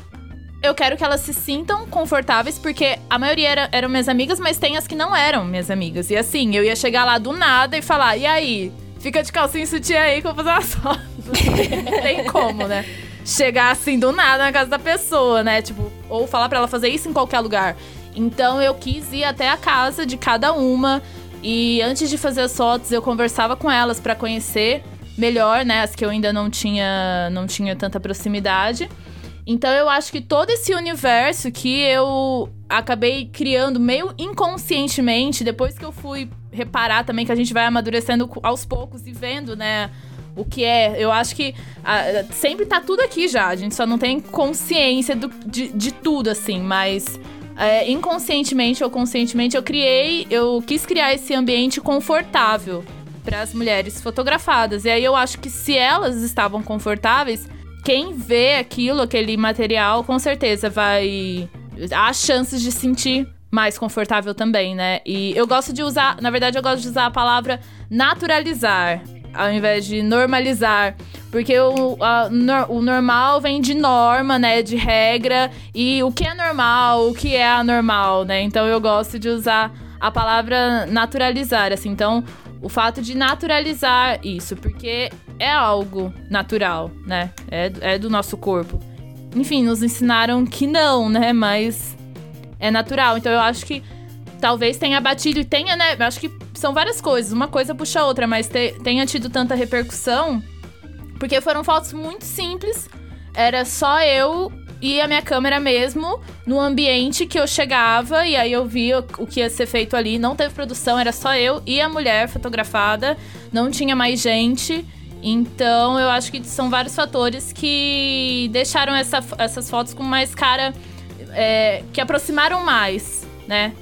eu quero que elas se sintam confortáveis, porque a maioria era, eram minhas amigas, mas tem as que não eram minhas amigas. E assim, eu ia chegar lá do nada e falar: e aí? Fica de calcinha e sutiã aí que eu vou fazer umas fotos. não tem como, né? Chegar assim do nada na casa da pessoa, né? Tipo, ou falar para ela fazer isso em qualquer lugar. Então eu quis ir até a casa de cada uma. E antes de fazer as fotos, eu conversava com elas para conhecer melhor, né? As que eu ainda não tinha, não tinha tanta proximidade. Então eu acho que todo esse universo que eu acabei criando meio inconscientemente, depois que eu fui reparar também que a gente vai amadurecendo aos poucos e vendo, né? O que é, eu acho que a, sempre tá tudo aqui já, a gente só não tem consciência do, de, de tudo, assim, mas é, inconscientemente ou conscientemente eu criei, eu quis criar esse ambiente confortável para as mulheres fotografadas. E aí eu acho que se elas estavam confortáveis, quem vê aquilo, aquele material, com certeza vai. Há chances de sentir mais confortável também, né? E eu gosto de usar, na verdade, eu gosto de usar a palavra naturalizar, ao invés de normalizar. Porque o, a, o normal vem de norma, né? De regra. E o que é normal, o que é anormal, né? Então eu gosto de usar a palavra naturalizar, assim. Então, o fato de naturalizar isso, porque é algo natural, né? É, é do nosso corpo. Enfim, nos ensinaram que não, né? Mas é natural. Então eu acho que talvez tenha batido e tenha, né? Eu acho que são várias coisas. Uma coisa puxa a outra, mas te, tenha tido tanta repercussão. Porque foram fotos muito simples. Era só eu e a minha câmera mesmo no ambiente que eu chegava e aí eu via o que ia ser feito ali. Não teve produção, era só eu e a mulher fotografada, não tinha mais gente. Então eu acho que são vários fatores que deixaram essa, essas fotos com mais cara. É, que aproximaram mais, né?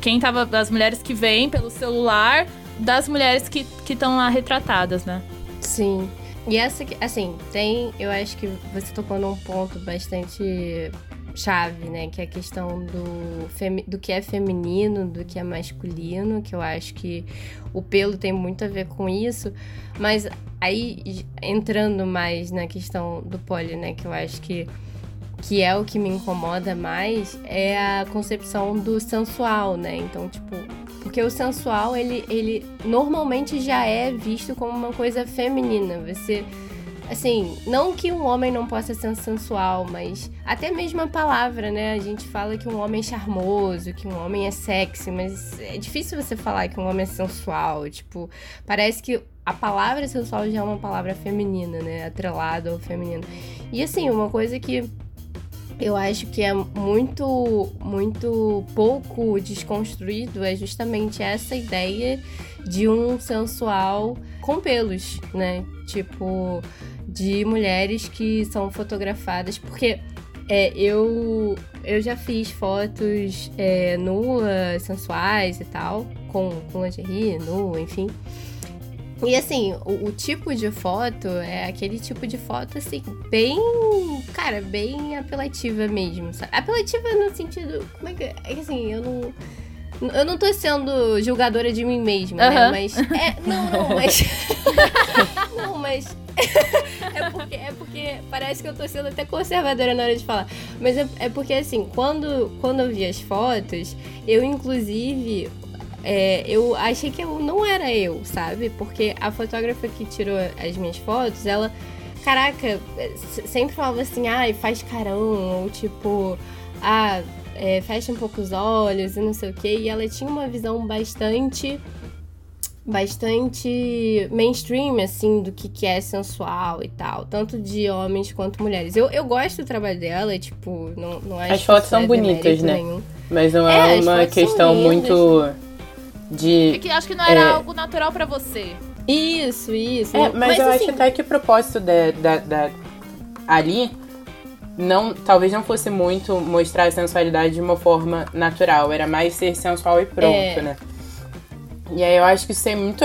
quem tava. das mulheres que vêm pelo celular das mulheres que estão lá retratadas, né? Sim. E essa, assim, tem. Eu acho que você tocou num ponto bastante chave, né? Que é a questão do, do que é feminino, do que é masculino, que eu acho que o pelo tem muito a ver com isso. Mas aí, entrando mais na questão do poli, né? Que eu acho que, que é o que me incomoda mais, é a concepção do sensual, né? Então, tipo, porque o sensual, ele, ele normalmente já é visto como uma coisa feminina. Você. Assim, não que um homem não possa ser sensual, mas até mesmo a palavra, né? A gente fala que um homem é charmoso, que um homem é sexy, mas é difícil você falar que um homem é sensual. Tipo, parece que a palavra sensual já é uma palavra feminina, né? Atrelada ao feminino. E assim, uma coisa que eu acho que é muito, muito pouco desconstruído é justamente essa ideia de um sensual com pelos, né? Tipo, de mulheres que são fotografadas, porque é, eu, eu já fiz fotos é, nuas, sensuais e tal, com, com lingerie, nu, enfim. E assim, o, o, tipo de foto é aquele tipo de foto, assim, bem. Cara, bem apelativa mesmo, sabe? Apelativa no sentido. Como é que. É que assim, eu não. Eu não tô sendo julgadora de mim mesma, Uhum. né? Mas. É, não, não, mas. não, mas. é, porque, é porque parece que eu tô sendo até conservadora na hora de falar. Mas é, é porque, assim, quando, quando eu vi as fotos, eu, inclusive. é, eu achei que eu não era eu, sabe? Porque a fotógrafa que tirou as minhas fotos, ela. Caraca, sempre falava assim, ai, faz carão, ou tipo, ah, é, fecha um pouco os olhos e não sei o que. E ela tinha uma visão bastante. bastante mainstream, assim, do que, que é sensual e tal. Tanto de homens quanto mulheres. Eu, eu gosto do trabalho dela, e, tipo, não, não acho As fotos que são é bonitas, né? nenhum. Mas não É, é, uma questão lindas. muito É de. que acho que não era É. algo natural pra você. Isso, isso. É, mas, eu assim, acho até que o propósito da, da, da- ali não, talvez não fosse muito mostrar a sensualidade de uma forma natural, era mais ser sensual e pronto, É. né? E aí eu acho que isso tem muito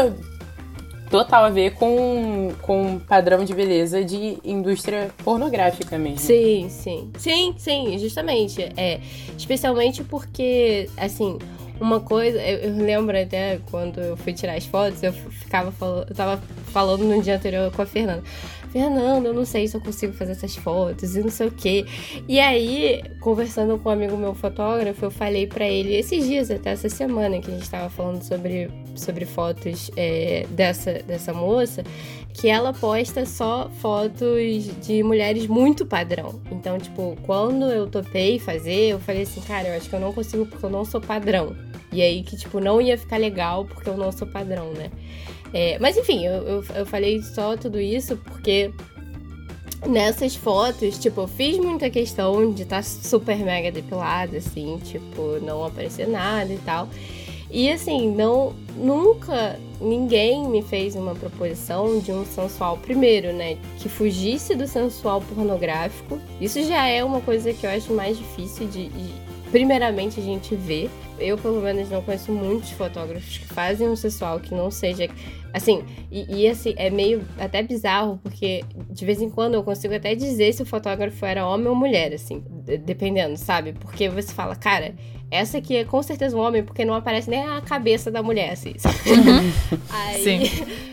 total a ver com com padrão de beleza de indústria pornográfica mesmo. Sim, sim. Sim, sim, justamente. É, especialmente porque, assim, uma coisa, eu, eu lembro até quando eu fui tirar as fotos, eu ficava falando, eu tava falando no dia anterior com a Fernanda. Fernanda, eu não sei se eu consigo fazer essas fotos e não sei o quê. E aí, conversando com um amigo meu fotógrafo, eu falei pra ele esses dias, até essa semana, que a gente tava falando sobre, sobre fotos é, dessa, dessa moça, que ela posta só fotos de mulheres muito padrão. Então, tipo, quando eu topei fazer, eu falei assim, cara, eu acho que eu não consigo porque eu não sou padrão. E aí que, tipo, não ia ficar legal porque eu não sou padrão, né? É, mas enfim, eu, eu, eu falei só tudo isso porque nessas fotos, tipo, eu fiz muita questão de estar super mega depilada, assim, tipo, não aparecer nada e tal. E assim, não nunca ninguém me fez uma proposição de um sensual primeiro, né, que fugisse do sensual pornográfico. Isso já é uma coisa que eu acho mais difícil de, de primeiramente a gente ver. Eu, pelo menos, não conheço muitos fotógrafos que fazem um sensual que não seja. Assim, e, e, assim, é meio até bizarro, porque de vez em quando eu consigo até dizer se o fotógrafo era homem ou mulher, assim, de- dependendo, sabe? Porque você fala, cara, essa aqui é com certeza um homem, porque não aparece nem a cabeça da mulher, assim. sabe? Aí, Sim.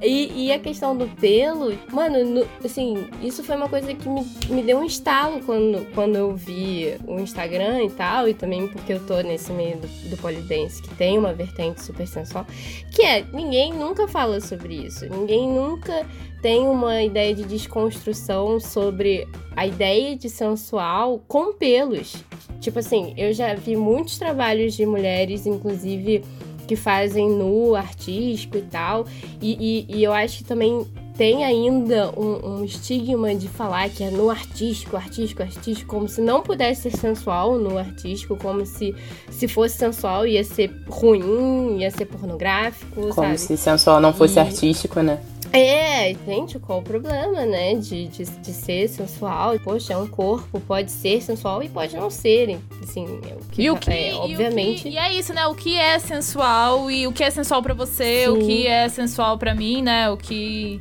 E, e a questão do pelo, mano, no- assim, isso foi uma coisa que me, me deu um estalo quando, quando eu vi o Instagram e tal, e também porque eu tô nesse meio do, do polidense, que tem uma vertente super sensual, que é, ninguém nunca fala sobre isso, ninguém nunca tem uma ideia de desconstrução sobre a ideia de sensual com pelos. Tipo assim, eu já vi muitos trabalhos de mulheres, inclusive que fazem nu artístico e tal. E, e, e eu acho que também tem ainda um, um estigma de falar que é nu artístico, artístico, artístico, como se não pudesse ser sensual no artístico, como se se fosse sensual ia ser ruim, ia ser pornográfico, Como sabe? se sensual não fosse E- artístico, né? É, gente, qual o problema, né? De, de, de ser sensual. Poxa, é um corpo, pode ser sensual e pode não ser. Assim, é o que, E o tá- que, é, e obviamente. que- E, é isso, né? O que é sensual e o que é sensual pra você, Sim. o que é sensual pra mim, né? O que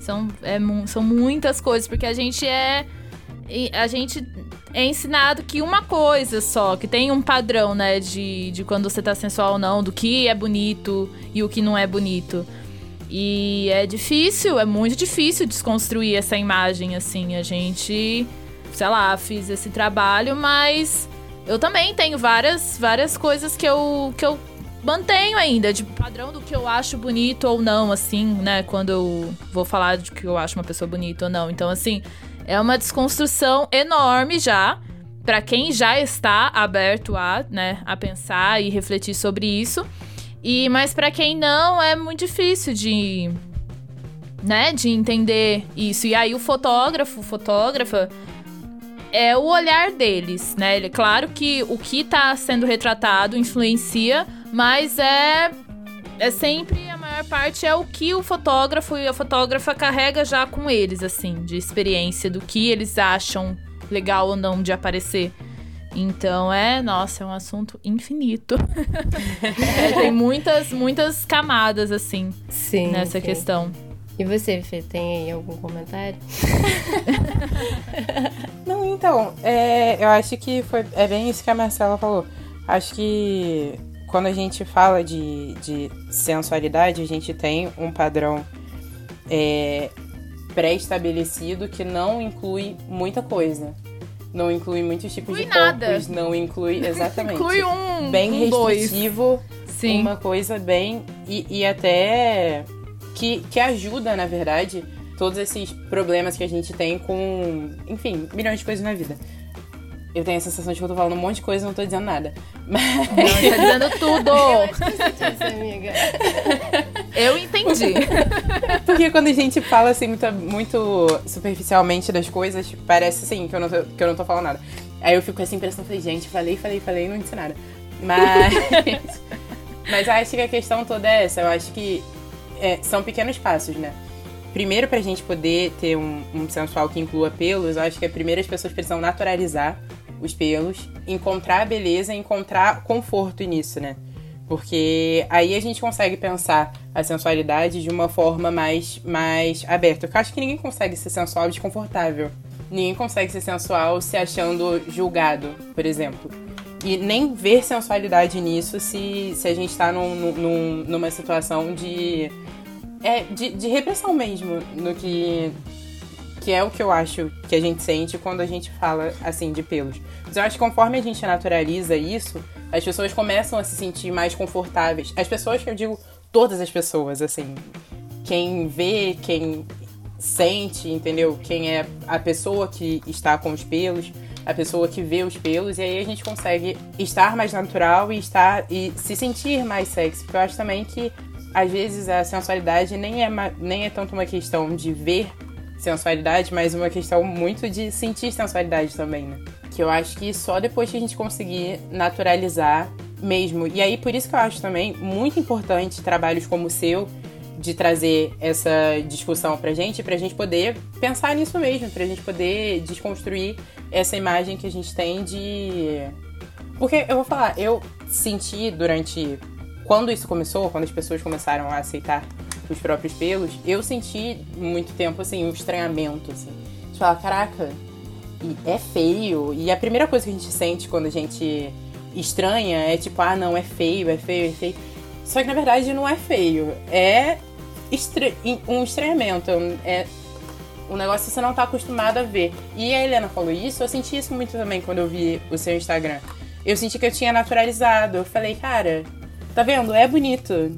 são é, são muitas coisas, porque a gente é e a gente é ensinado que uma coisa só, que tem um padrão, né, de, de quando você tá sensual ou não, do que é bonito e o que não é bonito. E é difícil, é muito difícil desconstruir essa imagem, assim. A gente, sei lá, fiz esse trabalho, mas eu também tenho várias, várias coisas que eu, que eu mantenho ainda, de padrão do que eu acho bonito ou não, assim, né? Quando eu vou falar de que eu acho uma pessoa bonita ou não. Então, assim, é uma desconstrução enorme já. Pra quem já está aberto a, né, a pensar e refletir sobre isso. E mas para quem não é muito difícil de né, de entender isso. E aí o fotógrafo, fotógrafa é o olhar deles, né? Claro que o que tá sendo retratado influencia, mas é é sempre a maior parte é o que o fotógrafo e a fotógrafa carrega já com eles, assim, de experiência do que eles acham legal ou não de aparecer. Então é, nossa, é um assunto infinito. É, tem muitas, muitas camadas, assim, Sim. nessa sim. questão. E você, Fê, tem aí algum comentário? Não, então, é, eu acho que foi, é bem isso que a Marcela falou. Acho que quando a gente fala de, de sensualidade, a gente tem um padrão é, pré-estabelecido que não inclui muita coisa. Não inclui muitos tipos Inclui de nada. corpos, não inclui exatamente. Inclui um, bem um dois. restritivo, Sim. uma coisa bem e, e até que, que ajuda, na verdade, todos esses problemas que a gente tem com, enfim, milhões de coisas na vida. Eu tenho a sensação de que eu tô falando um monte de coisa e não tô dizendo nada. Mas Não, tá dizendo tudo. Isso, amiga. Eu entendi. Porque quando a gente fala assim muito, muito superficialmente das coisas, parece assim que eu, não tô, que eu não tô falando nada. Aí eu fico com essa impressão, falei, gente, falei, falei, falei e não disse nada. Mas. mas acho que a questão toda é essa. Eu acho que é, são pequenos passos, né? Primeiro, pra gente poder ter um, um sensual que inclua pelos, eu acho que primeiro as pessoas precisam naturalizar os pelos, encontrar a beleza, encontrar conforto nisso, né? Porque aí a gente consegue pensar a sensualidade de uma forma mais, mais aberta. Eu acho que ninguém consegue ser sensual desconfortável. Ninguém consegue ser sensual se achando julgado, por exemplo. E nem ver sensualidade nisso se, se a gente tá num, num, numa situação de, é, de, de repressão mesmo, no que, que é o que eu acho que a gente sente quando a gente fala assim de pelos. Mas eu acho que conforme a gente naturaliza isso, as pessoas começam a se sentir mais confortáveis. As pessoas que eu digo, todas as pessoas, assim. Quem vê, quem sente, entendeu? Quem é a pessoa que está com os pelos, a pessoa que vê os pelos, e aí a gente consegue estar mais natural e estar e se sentir mais sexy. Porque eu acho também que às vezes a sensualidade nem é, nem é tanto uma questão de ver sensualidade, mas uma questão muito de sentir sensualidade também, né? Que eu acho que só depois que a gente conseguir naturalizar mesmo. E aí, por isso que eu acho também muito importante trabalhos como o seu, de trazer essa discussão pra gente, pra gente poder pensar nisso mesmo, pra gente poder desconstruir essa imagem que a gente tem de. Porque eu vou falar, eu senti durante. Quando isso começou, quando as pessoas começaram a aceitar os próprios pelos, eu senti muito tempo, assim, um estranhamento, assim. De falar, caraca, é feio. E a primeira coisa que a gente sente quando a gente estranha é tipo, ah, não, é feio, é feio, é feio. Só que na verdade não é feio. É estra- um estranhamento. É um negócio que você não tá acostumado a ver. E a Helena falou isso, eu senti isso muito também quando eu vi o seu Instagram. Eu senti que eu tinha naturalizado. Eu falei, cara, tá vendo? É bonito.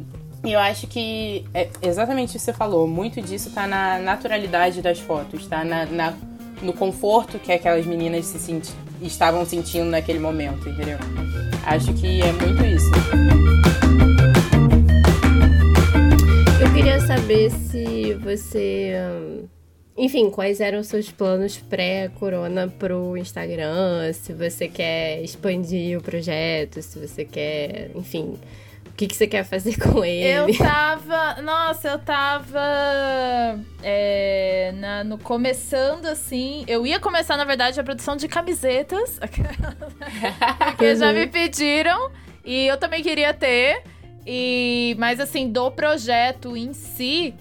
E eu acho que é exatamente o que você falou. Muito disso tá na naturalidade das fotos, tá na, na- no conforto que aquelas meninas se senti- estavam sentindo naquele momento, entendeu? Acho que é muito isso. Eu queria saber se você. Enfim, quais eram os seus planos pré-corona pro Instagram? Se você quer expandir o projeto, se você quer. Enfim, que, que você quer fazer com ele? Eu tava. Nossa, eu tava. é, na- no começando assim. Eu ia começar, na verdade, a produção de camisetas. Porque já me pediram. E eu também queria ter. E, mas assim, do projeto em si,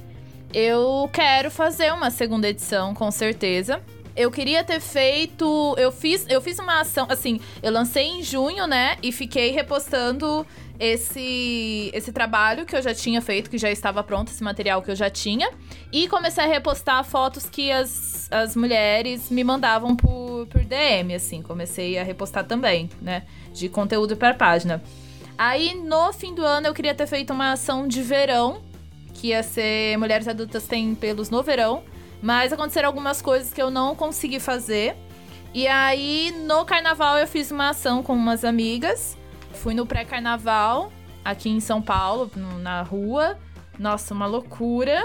eu quero fazer uma segunda edição, com certeza. Eu queria ter feito. Eu fiz, eu fiz uma ação, assim, eu lancei em junho, né? E fiquei repostando esse, esse trabalho que eu já tinha feito, que já estava pronto, esse material que eu já tinha. E comecei a repostar fotos que as, as mulheres me mandavam por, por DM, assim. Comecei a repostar também, né? De conteúdo para página. Aí, no fim do ano, eu queria ter feito uma ação de verão, que ia ser Mulheres Adultas Têm Pelos no Verão. Mas aconteceram algumas coisas que eu não consegui fazer. E aí, no carnaval, eu fiz uma ação com umas amigas. Fui no pré-carnaval, aqui em São Paulo, na rua. Nossa, uma loucura.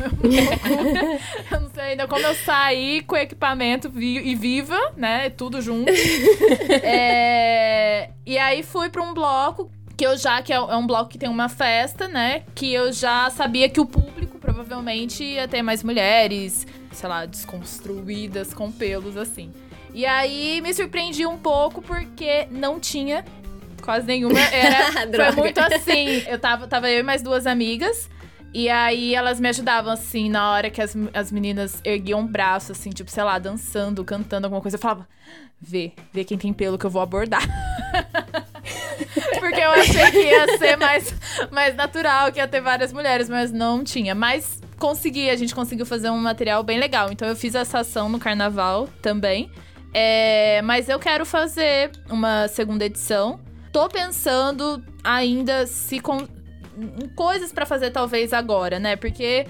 Uma loucura. Eu não sei ainda como eu saí com equipamento vi- e viva, né? Tudo junto. É, E aí fui pra um bloco que eu já, que é é um bloco que tem uma festa, né? Que eu já sabia que o público provavelmente ia ter mais mulheres, sei lá, desconstruídas com pelos, assim. E aí me surpreendi um pouco porque não tinha quase nenhuma. Era, foi muito assim. Eu tava, tava eu e mais duas amigas. E aí elas me ajudavam, assim, na hora que as, as meninas erguiam o braço, assim, tipo, sei lá, dançando, cantando alguma coisa. Eu falava, vê, vê quem tem pelo que eu vou abordar. Porque eu achei que ia ser mais, mais natural, que ia ter várias mulheres, mas não tinha. Mas consegui, a gente conseguiu fazer um material bem legal. Então eu fiz essa ação no carnaval também. É, mas eu quero fazer uma segunda edição. Tô pensando ainda se com coisas para fazer talvez agora, né? Porque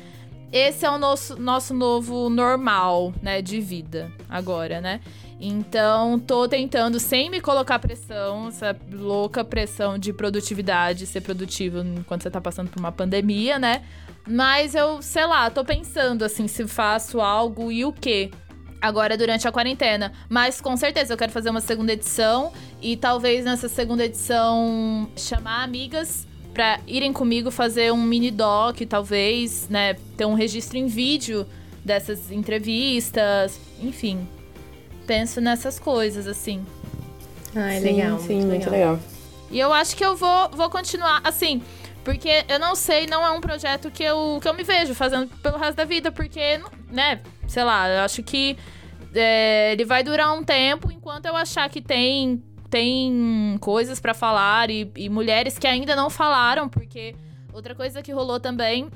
esse é o nosso, nosso novo normal, né, de vida agora, né? Então, tô tentando, sem me colocar pressão, essa louca pressão de produtividade, ser produtivo enquanto você tá passando por uma pandemia, né? Mas eu, sei lá, tô pensando assim, se faço algo e o quê? Agora durante a quarentena. Mas com certeza eu quero fazer uma segunda edição e talvez nessa segunda edição chamar amigas para irem comigo fazer um mini doc, talvez, né, ter um registro em vídeo dessas entrevistas, enfim, penso nessas coisas, assim. Ah, é legal. Sim, muito legal. legal. E eu acho que eu vou, vou continuar, assim, porque eu não sei, não é um projeto que eu, que eu me vejo fazendo pelo resto da vida, porque, né, sei lá, eu acho que é, ele vai durar um tempo enquanto eu achar que tem, tem coisas para falar e, e mulheres que ainda não falaram, porque outra coisa que rolou também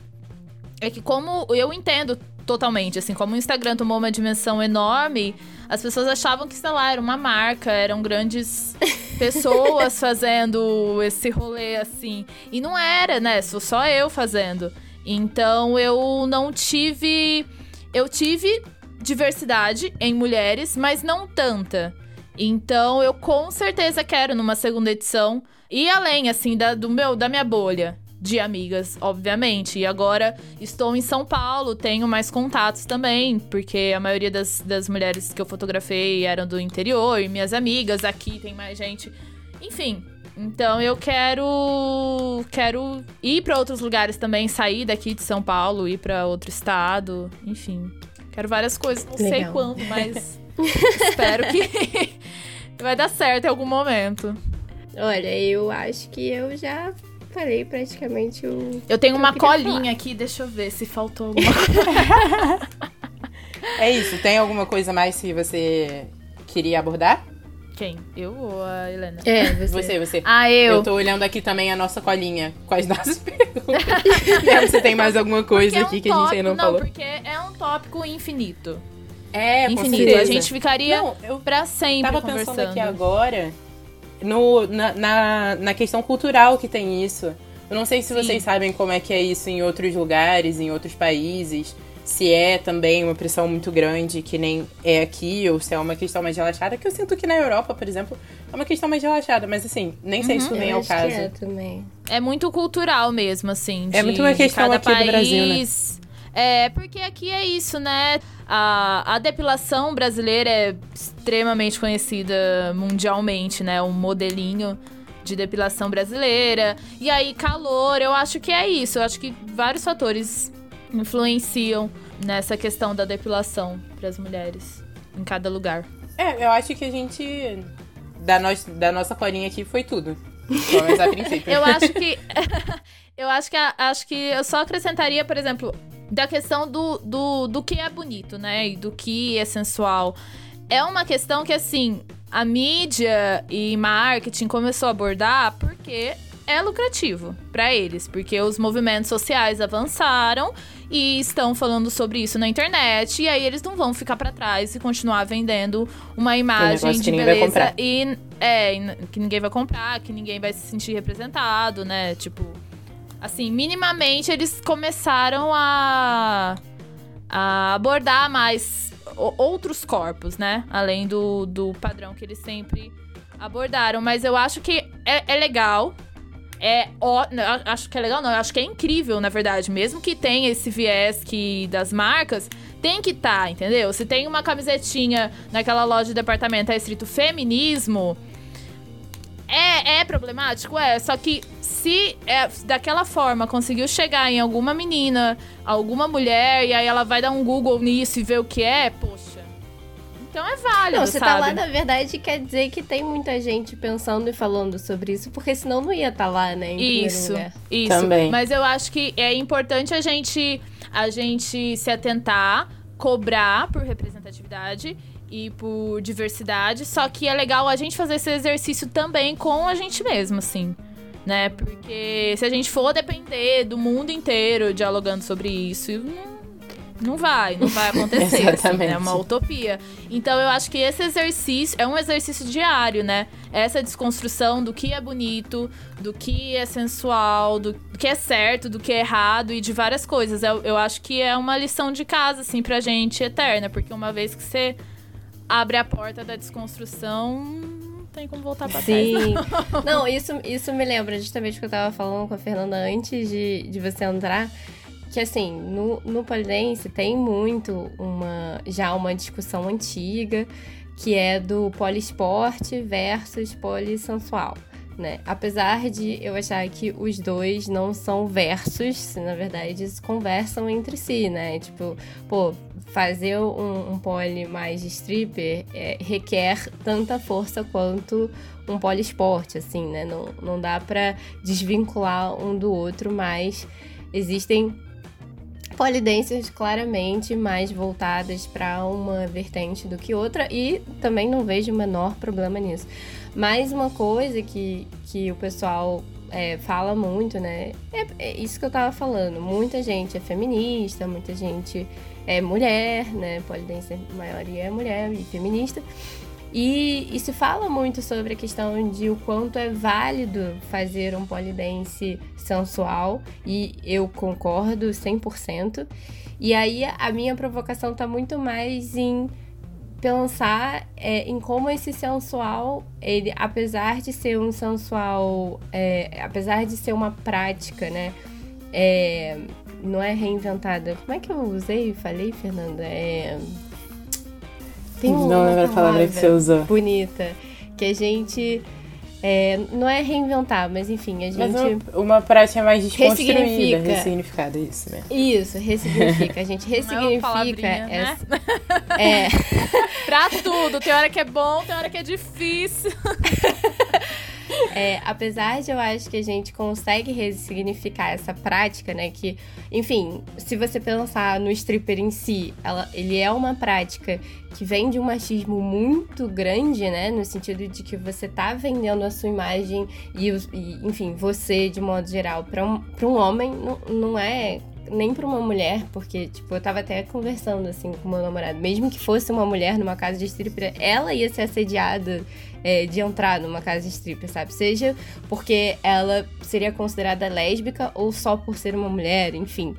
é que como eu entendo totalmente, assim, como o Instagram tomou uma dimensão enorme, as pessoas achavam que, sei lá, era uma marca, eram grandes pessoas fazendo esse rolê assim. E não era, né? Sou só eu fazendo. Então eu não tive. Eu tive diversidade em mulheres, mas não tanta. Então eu com certeza quero numa segunda edição e além assim da, do meu da minha bolha de amigas, obviamente. E agora estou em São Paulo, tenho mais contatos também, porque a maioria das, das mulheres que eu fotografei eram do interior, e minhas amigas aqui tem mais gente. Enfim, então eu quero quero ir para outros lugares também, sair daqui de São Paulo, ir para outro estado, enfim. Quero várias coisas, não Legal. sei quando, mas espero que vai dar certo em algum momento. Olha, eu acho que eu já falei praticamente o. Eu tenho uma colinha falar. aqui, deixa eu ver se faltou alguma coisa. é isso, tem alguma coisa mais que você queria abordar? Quem? Eu ou a Helena? É, você. Você, você. Ah, eu. Eu tô olhando aqui também a nossa colinha com as nossas perguntas. se tem mais alguma coisa aqui é um que a gente ainda não, não falou. Não, porque é um tópico infinito. É, infinito. A gente ficaria não, eu pra sempre tava pensando aqui agora no, na, na, na, questão cultural que tem isso. Eu não sei se Sim. vocês sabem como é que é isso em outros lugares, em outros países. Se é também uma pressão muito grande, que nem é aqui, ou se é uma questão mais relaxada, que eu sinto que na Europa, por exemplo, é uma questão mais relaxada, mas assim, nem sei uhum. se isso vem ao caso. é, também. é muito cultural mesmo, assim. é muito uma questão aqui país. do Brasil, né? É, porque aqui é isso, né? A, a depilação brasileira é extremamente conhecida mundialmente, né? Um modelinho de depilação brasileira. E aí, calor, eu acho que é isso. Eu acho que vários fatores influenciam nessa questão da depilação para as mulheres em cada lugar. É, eu acho que a gente. Da, no, da nossa corinha aqui foi tudo. Vamos a princípio. eu acho que. eu acho que acho que eu só acrescentaria, por exemplo, da questão do, do, do que é bonito, né? E do que é sensual. É uma questão que, assim, a mídia e marketing começou a abordar porque é lucrativo para eles, porque os movimentos sociais avançaram e estão falando sobre isso na internet, e aí eles não vão ficar para trás e continuar vendendo uma imagem de beleza e é, que ninguém vai comprar, que ninguém vai se sentir representado, né? Tipo, assim, minimamente eles começaram a, a abordar mais outros corpos, né? Além do, do padrão que eles sempre abordaram. Mas eu acho que é, é legal. É ó, acho que é legal, não, eu acho que é incrível, na verdade. Mesmo que tenha esse viés que das marcas, tem que estar, tá, entendeu? Se tem uma camisetinha naquela loja de departamento tá escrito feminismo, é, é problemático? É. Só que se é, daquela forma conseguiu chegar em alguma menina, alguma mulher, e aí ela vai dar um Google nisso e ver o que é, poxa. Então é válido, Não, você sabe? tá lá, na verdade, quer dizer que tem muita gente pensando e falando sobre isso, porque senão não ia estar tá lá, né? isso, isso. Também. Mas eu acho que é importante a gente, a gente se atentar, cobrar por representatividade e por diversidade. Só que é legal a gente fazer esse exercício também com a gente mesmo, assim. Né? Porque se a gente for depender do mundo inteiro dialogando sobre isso, não, não vai, não vai acontecer. assim, né? É uma utopia. Então eu acho que esse exercício é um exercício diário, né? Essa desconstrução do que é bonito, do que é sensual, do que é certo, do que é errado e de várias coisas. Eu, eu acho que é uma lição de casa, assim, pra gente eterna, porque uma vez que você abre a porta da desconstrução, não tem como voltar pra Sim. trás. Não. não, isso, isso me lembra justamente o que eu tava falando com a Fernanda antes de, de você entrar. Que assim, no, no polidense tem muito uma já uma discussão antiga que é do poliesporte versus polissensual. Né? Apesar de eu achar que os dois não são versos, na verdade eles conversam entre si, né? Tipo, pô, fazer um, um pole mais stripper é, requer tanta força quanto um poliesporte, assim, né? Não, não dá pra desvincular um do outro, mas existem polidancers claramente mais voltadas para uma vertente do que outra e também não vejo o menor problema nisso. Mais uma coisa que, que o pessoal é, fala muito, né? É, é, isso que eu tava falando. Muita gente é feminista, muita gente é mulher, né? Polidense, a maioria é mulher e feminista. E, e, se fala muito sobre a questão de o quanto é válido fazer um polidense sensual, e eu concordo 100%. E aí a minha provocação tá muito mais em pensar é, em como esse sensual, ele, apesar de ser um sensual, é, apesar de ser uma prática, né? É, não é reinventada. Como é que eu usei e falei, Fernanda? É. Tem não lembro a palavra que você usou. Bonita. Que a gente. É, não é reinventar, mas enfim, a gente. Mas uma, uma prática mais desconstruída, ressignifica. ressignificada, isso mesmo. Isso, ressignifica. A gente ressignifica. É essa... né? É. pra tudo. Tem hora que é bom, tem hora que é difícil. É, apesar de eu acho que a gente consegue ressignificar essa prática, né? Que, enfim, se você pensar no stripper em si, ela, ele é uma prática que vem de um machismo muito grande, né? No sentido de que você tá vendendo a sua imagem e, e enfim, você, de modo geral, para um, pra um homem, não, não é nem para uma mulher, porque, tipo, eu tava até conversando, assim, com meu namorado. Mesmo que fosse uma mulher numa casa de stripper, ela ia ser assediada é, de entrar numa casa de stripper, sabe? Seja porque ela seria considerada lésbica ou só por ser uma mulher, enfim.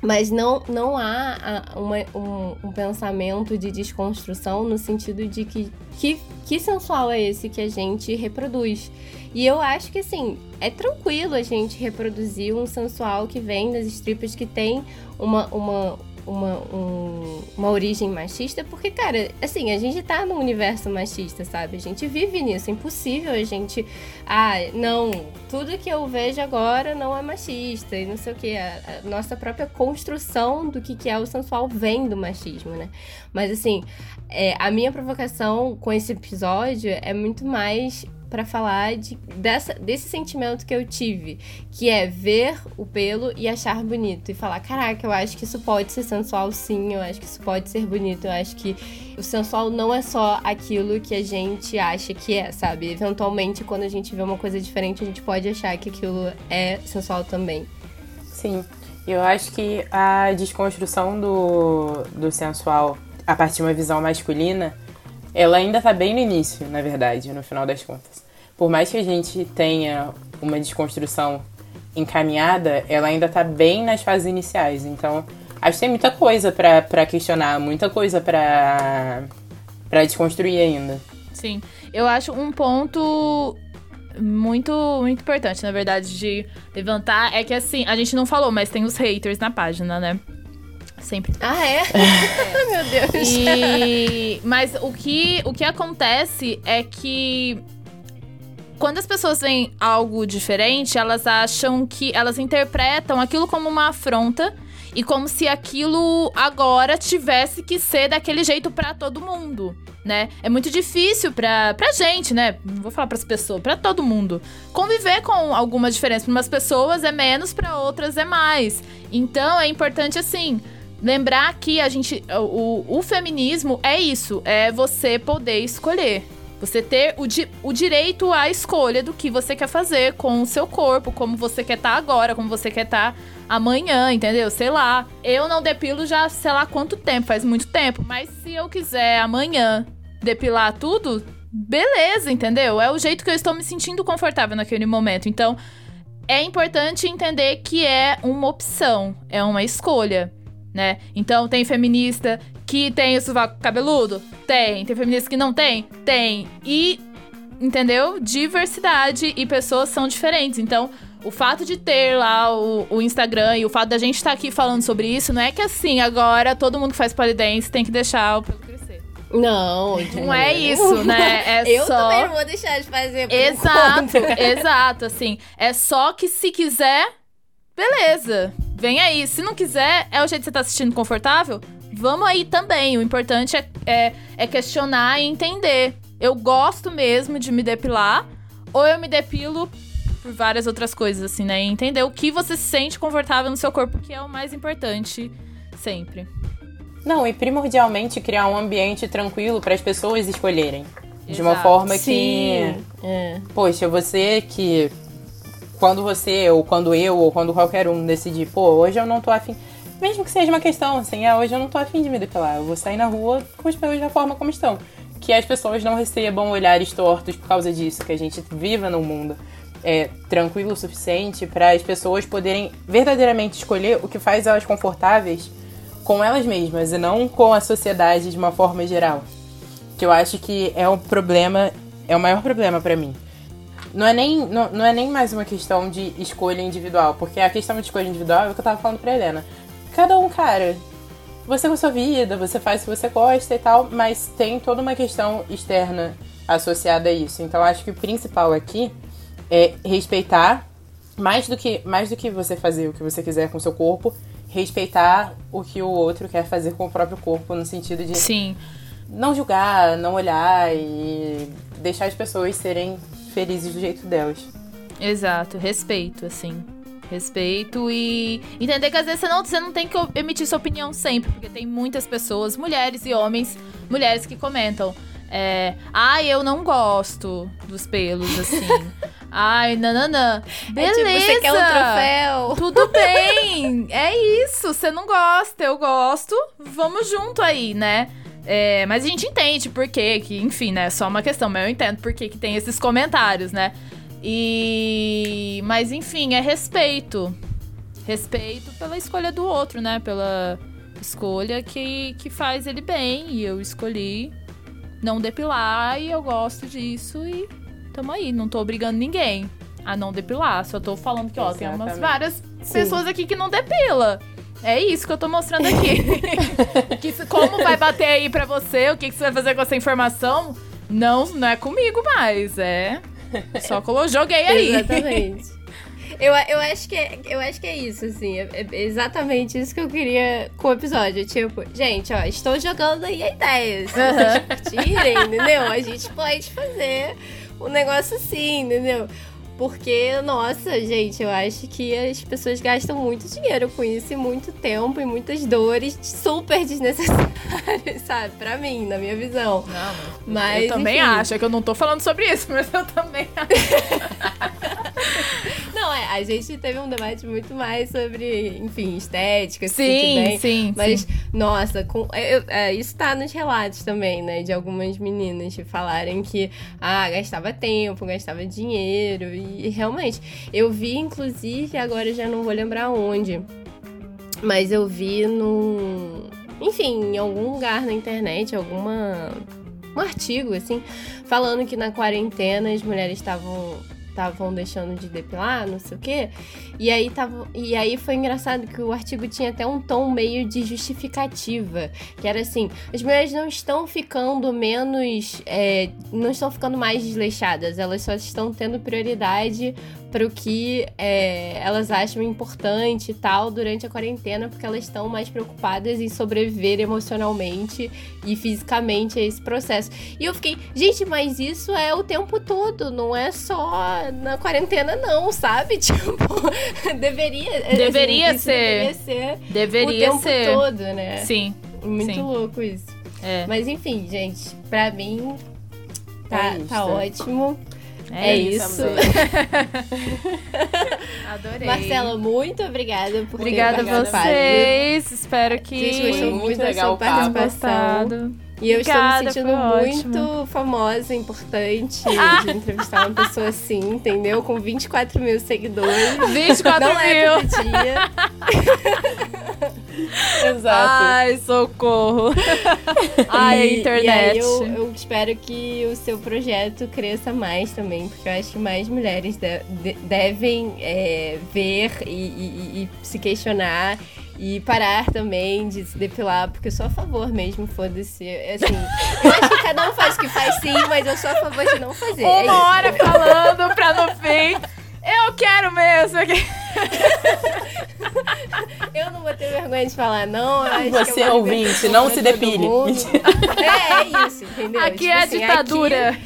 Mas não, não há uma, um, um, pensamento de desconstrução no sentido de que, que que sensual é esse que a gente reproduz. E eu acho que assim, é tranquilo a gente reproduzir um sensual que vem das strippers que tem uma, uma, uma, um, uma origem machista, porque, cara, assim, a gente tá num universo machista, sabe? A gente vive nisso. É impossível a gente. Ah, não, tudo que eu vejo agora não é machista e não sei o que. A, a nossa própria construção do que, que é o sensual vem do machismo, né? Mas, assim, é, a minha provocação com esse episódio é muito mais para falar de, dessa, desse sentimento que eu tive, que é ver o pelo e achar bonito e falar, caraca, eu acho que isso pode ser sensual sim, eu acho que isso pode ser bonito, eu acho que o sensual não é só aquilo que a gente acha que é, sabe? Eventualmente, quando a gente vê uma coisa diferente, a gente pode achar que aquilo é sensual também. Sim, eu acho que a desconstrução do, do sensual a partir de uma visão masculina ela ainda tá bem no início, na verdade, no final das contas. Por mais que a gente tenha uma desconstrução encaminhada, ela ainda tá bem nas fases iniciais. Então, acho que tem muita coisa para questionar, muita coisa para para desconstruir ainda. Sim. Eu acho um ponto muito, muito importante, na verdade, de levantar é que assim, a gente não falou, mas tem os haters na página, né? Sempre. Ah, é? é. Meu Deus. E... Mas o que, o que acontece é que quando as pessoas veem algo diferente, elas acham que. Elas interpretam aquilo como uma afronta e como se aquilo agora tivesse que ser daquele jeito para todo mundo, né? É muito difícil pra, pra gente, né? Não vou falar pras pessoas, para todo mundo. Conviver com alguma diferença. Para umas pessoas é menos, para outras é mais. Então é importante assim lembrar que a gente. O, o feminismo é isso: é você poder escolher. Você ter o, di o direito à escolha do que você quer fazer com o seu corpo, como você quer estar tá agora, como você quer estar tá amanhã, entendeu? Sei lá. Eu não depilo já sei lá quanto tempo, faz muito tempo. Mas se eu quiser amanhã depilar tudo, beleza, entendeu? É o jeito que eu estou me sentindo confortável naquele momento. Então, é importante entender que é uma opção, é uma escolha né? Então tem feminista que tem o sovaco cabeludo? Tem. Tem feminista que não tem? Tem. E, entendeu? Diversidade e pessoas são diferentes. Então, o fato de ter lá o, o Instagram e o fato da gente estar tá aqui falando sobre isso, não é que assim, agora todo mundo que faz polidense tem que deixar o. Não, não é isso, né? É eu só... também não vou deixar de fazer. exato, exato, assim. É só que se quiser, beleza. Vem aí. Se não quiser, é o jeito que você tá assistindo confortável? Vamos aí também. O importante é, é, é questionar e entender. Eu gosto mesmo de me depilar, ou eu me depilo por várias outras coisas, assim, né? E entender o que você se sente confortável no seu corpo, que é o mais importante sempre. Não, e primordialmente criar um ambiente tranquilo para as pessoas escolherem. Exato. De uma forma Sim. que. É. Poxa, você que quando você, ou quando eu, ou quando qualquer um decidir, pô, hoje eu não tô afim. Mesmo que seja uma questão assim, ah, hoje eu não tô afim de me depilar, eu vou sair na rua com os pelos da forma como estão. Que as pessoas não recebam olhares tortos por causa disso, que a gente viva num mundo é, tranquilo o suficiente para as pessoas poderem verdadeiramente escolher o que faz elas confortáveis com elas mesmas e não com a sociedade de uma forma geral. Que eu acho que é um problema, é o maior problema para mim não é, nem, não, não é nem mais uma questão de escolha individual, porque a questão de escolha individual é o que eu tava falando pra Helena. Cada um, cara, você com a sua vida, você faz o que você gosta e tal, mas tem toda uma questão externa associada a isso. Então acho que o principal aqui é respeitar, mais do que, mais do que você fazer o que você quiser com o seu corpo, respeitar o que o outro quer fazer com o próprio corpo, no sentido de. Sim. Não julgar, não olhar e deixar as pessoas serem felizes do jeito delas. Exato, respeito, assim. Respeito e entender que às vezes você não, você não tem que emitir sua opinião sempre, porque tem muitas pessoas, mulheres e homens, mulheres que comentam. É, Ai, eu não gosto dos pelos, assim. Ai, nananã. Beleza. É tipo, você quer um troféu. Tudo bem. é isso. Você não gosta, eu gosto. Vamos junto aí, né? É, mas a gente entende por quê, que, enfim, né? É só uma questão, mas eu entendo por que, que tem esses comentários, né? E. Mas, enfim, é respeito. Respeito pela escolha do outro, né? Pela escolha que, que faz ele bem. E eu escolhi não depilar e eu gosto disso e tamo aí. Não tô obrigando ninguém a não depilar. Só tô falando que, ó, Exatamente. tem umas várias Sim. pessoas aqui que não depila. É isso que eu tô mostrando aqui. que, como vai bater aí pra você, o que, que você vai fazer com essa informação, não, não é comigo mais, é... Só colo... joguei aí. Exatamente. Eu, eu, acho que é, eu acho que é isso, assim. É, é, exatamente isso que eu queria com o episódio. Tipo, gente, ó, estou jogando aí a ideia. Se vocês curtirem, entendeu? A gente pode fazer um negócio assim, entendeu? Porque, nossa, gente, eu acho que as pessoas gastam muito dinheiro com isso e muito tempo e muitas dores super desnecessárias, sabe? Pra mim, na minha visão. Não, mas. Eu também enfim. acho, é que eu não tô falando sobre isso, mas eu também acho. Não, é, a gente teve um debate muito mais sobre, enfim, estética, sim, bem, sim, mas, sim. nossa, com, eu, é, isso tá nos relatos também, né, de algumas meninas que falarem que, ah, gastava tempo, gastava dinheiro, e, e realmente, eu vi, inclusive, agora já não vou lembrar onde, mas eu vi no, enfim, em algum lugar na internet, alguma um artigo assim, falando que na quarentena as mulheres estavam estavam deixando de depilar, não sei o quê. E aí, tava, e aí foi engraçado que o artigo tinha até um tom meio de justificativa. Que era assim: as mulheres não estão ficando menos. É, não estão ficando mais desleixadas, elas só estão tendo prioridade para o que é, elas acham importante e tal durante a quarentena, porque elas estão mais preocupadas em sobreviver emocionalmente e fisicamente a esse processo. E eu fiquei, gente, mas isso é o tempo todo, não é só na quarentena, não, sabe? Tipo, deveria, assim, deveria assim, ser. Deveria ser. Deveria o tempo ser. todo, né? Sim. Muito sim. louco isso. É. Mas enfim, gente, pra mim tá, É isso. tá ótimo. É, É isso. Adorei. Marcela, muito obrigada por Obrigada ter a vocês. Espero que Gente, muito muito da legal participação. E eu Obrigada, estou me sentindo muito ótimo. famosa, importante de entrevistar uma pessoa assim, entendeu? Com 24 mil seguidores. 24 Não é mil. todo dia. Exato. Ai, socorro. Ai, a E- internet. E eu, eu espero que o seu projeto cresça mais também, porque eu acho que mais mulheres de- de- devem é, ver e, e- e se questionar. E parar também de se depilar, porque eu sou a favor mesmo, foda-se. Assim, eu acho que cada um faz o que faz sim, mas eu sou a favor de não fazer. é. Uma hora falando pra no fim. Eu quero mesmo. Eu não vou ter vergonha de falar, não. acho que Você, é ouvinte, não se depile. É, é isso, entendeu? Aqui Tipo é a assim, ditadura.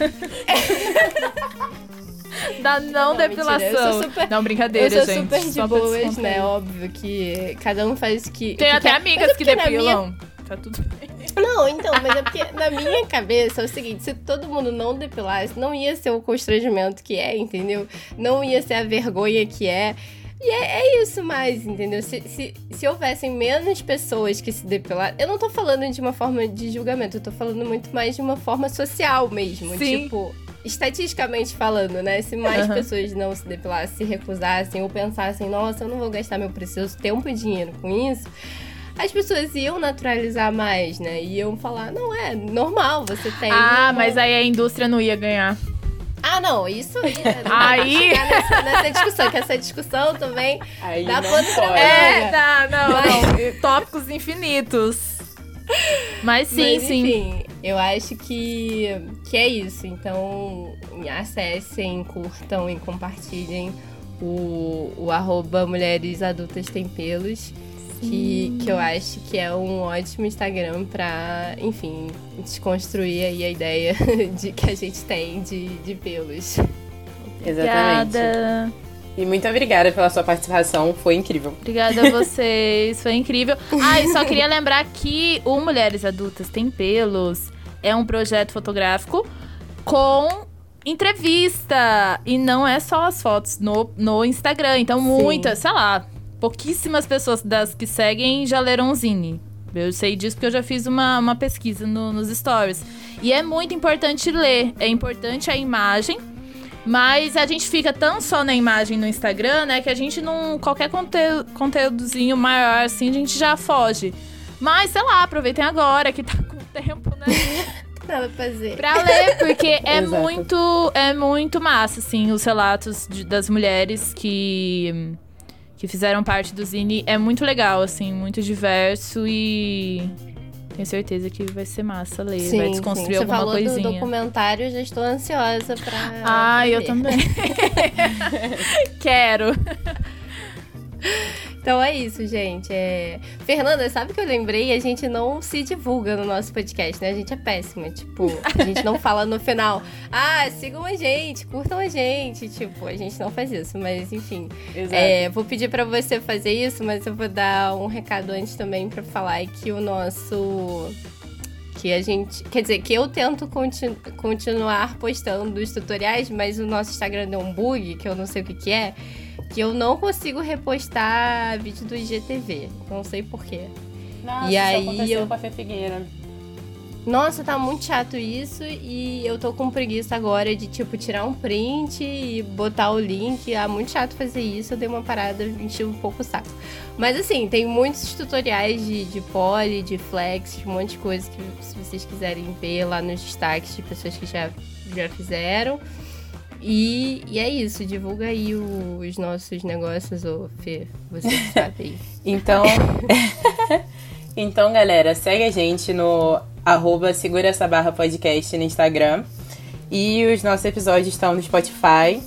da não, Não, depilação. super- Não, brincadeira, Eu sou gente. super de boas, né? Óbvio que cada um faz o que. Tem que até quer. amigas Mas é que depilam. Tá tudo bem. Não, então, mas é porque na minha cabeça é o seguinte: se todo mundo não depilasse, não ia ser o constrangimento que é, entendeu? Não ia ser a vergonha que é. E é, é isso mais, entendeu? Se, se, se houvessem menos pessoas que se depilar, eu não tô falando de uma forma de julgamento, eu tô falando muito mais de uma forma social mesmo. Sim. Tipo, estatisticamente falando, né? Se mais Aham. pessoas não se depilassem, se recusassem ou pensassem, nossa, eu não vou gastar meu precioso tempo e dinheiro com isso, as pessoas iam naturalizar mais, né? Iam falar, não é normal, você tem. Ah, uma- mas aí a indústria não ia ganhar. Ah, não, isso aí. né? Não Aí- nessa, nessa discussão, que essa discussão também. Aí Dá não pra. É, tá, não, não. Tópicos infinitos. Mas sim, Mas, sim. enfim, eu acho que, que é isso. Então, acessem, curtam e compartilhem o, o arroba Mulheres Adultas Tem Pelos. Que, que eu acho que é um ótimo Instagram pra, enfim, desconstruir aí a ideia de que a gente tem de, de pelos. Exatamente. Obrigada. E muito obrigada pela sua participação, foi incrível. Obrigada a vocês, foi incrível. Ah, e só queria lembrar que o Mulheres Adultas Tem Pelos é um projeto fotográfico com entrevista. E não é só as fotos no, no Instagram. Então, muitas, sei lá, pouquíssimas pessoas das que seguem já leram o Zine. Eu sei disso porque eu já fiz uma, uma pesquisa no- nos stories. E é muito importante ler. É importante a imagem. Mas a gente fica tão só na imagem no Instagram, né? Que a gente não. Qualquer conteúdo, conteúdozinho maior, assim, a gente já foge. Mas, sei lá, aproveitem agora que tá com tempo, né? Pra fazer. pra ler, porque é muito. É muito massa, assim, os relatos de- das mulheres que. Que fizeram parte do Zine. É muito legal, assim, muito diverso e. Tenho certeza que vai ser massa ler. vai desconstruir Você alguma falou coisinha. do documentário, já estou ansiosa pra. Ah, eu também. Quero. Então é isso, gente. É... Fernanda, sabe o que eu lembrei? A gente não se divulga no nosso podcast, né? A gente é péssima. Tipo, a gente não fala no final. Ah, sigam a gente, curtam a gente. Tipo, a gente não faz isso, mas enfim. Exato. É, vou pedir pra você fazer isso, mas eu vou dar um recado antes também pra falar que o nosso. Que a gente. Quer dizer, que eu tento conti- continuar postando os tutoriais, mas o nosso Instagram deu um bug, que eu não sei o que, que é. Que eu não consigo repostar vídeo do IGTV. Não sei porquê. Nossa, e isso aí aconteceu eu- com a Fê Figueira. Nossa, tá muito chato isso e eu tô com preguiça agora de, tipo, tirar um print e botar o link. Ah, muito chato fazer isso, eu dei uma parada, enchi um pouco o saco. Mas assim, tem muitos tutoriais de, de poly, de flex, de um monte de coisa que se vocês quiserem ver lá nos destaques de pessoas que já, já fizeram. E, e é isso, divulga aí o- os nossos negócios, ô Fê, você que sabe aí. Então, então, galera, segue a gente no arroba Segura Essa Barra Podcast no Instagram. E os nossos episódios estão no Spotify.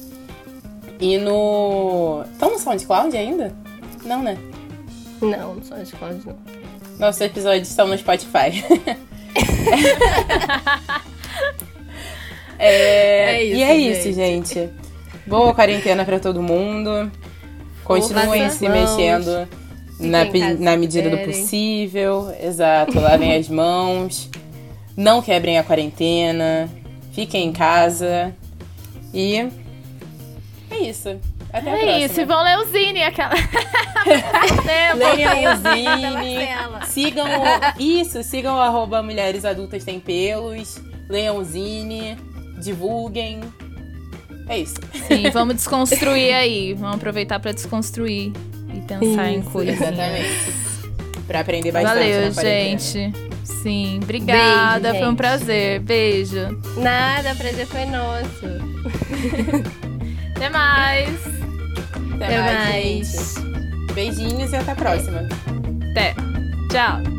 E no. Estão no SoundCloud ainda? Não, né? Não, são SoundCloud, não. Nossos episódios estão no Spotify. é... É isso, e é isso, gente. gente. Boa quarentena pra todo mundo. Continuem se mãos. mexendo na, na medida do puderem. possível. Exato. Lavem as mãos. Não quebrem a quarentena. Fiquem em casa. E é isso. Até a próxima. É isso, e vão ler o Zine, aquela. Leiam o Zine. Sigam o- isso, sigam o arroba Mulheres Adultas Tem Pelos. Leiam o Zine. Divulguem. É isso. Sim, vamos desconstruir aí. Vamos aproveitar pra desconstruir e pensar em Isso, coisas. Exatamente. Pra aprender bastante. Valeu, gente. Sim, obrigada. Beijo, Foi um gente. prazer. Beijo. Nada, o prazer foi nosso. Até mais. Até, Até mais. mais. gente. Beijinhos e até a próxima. Até. Tchau.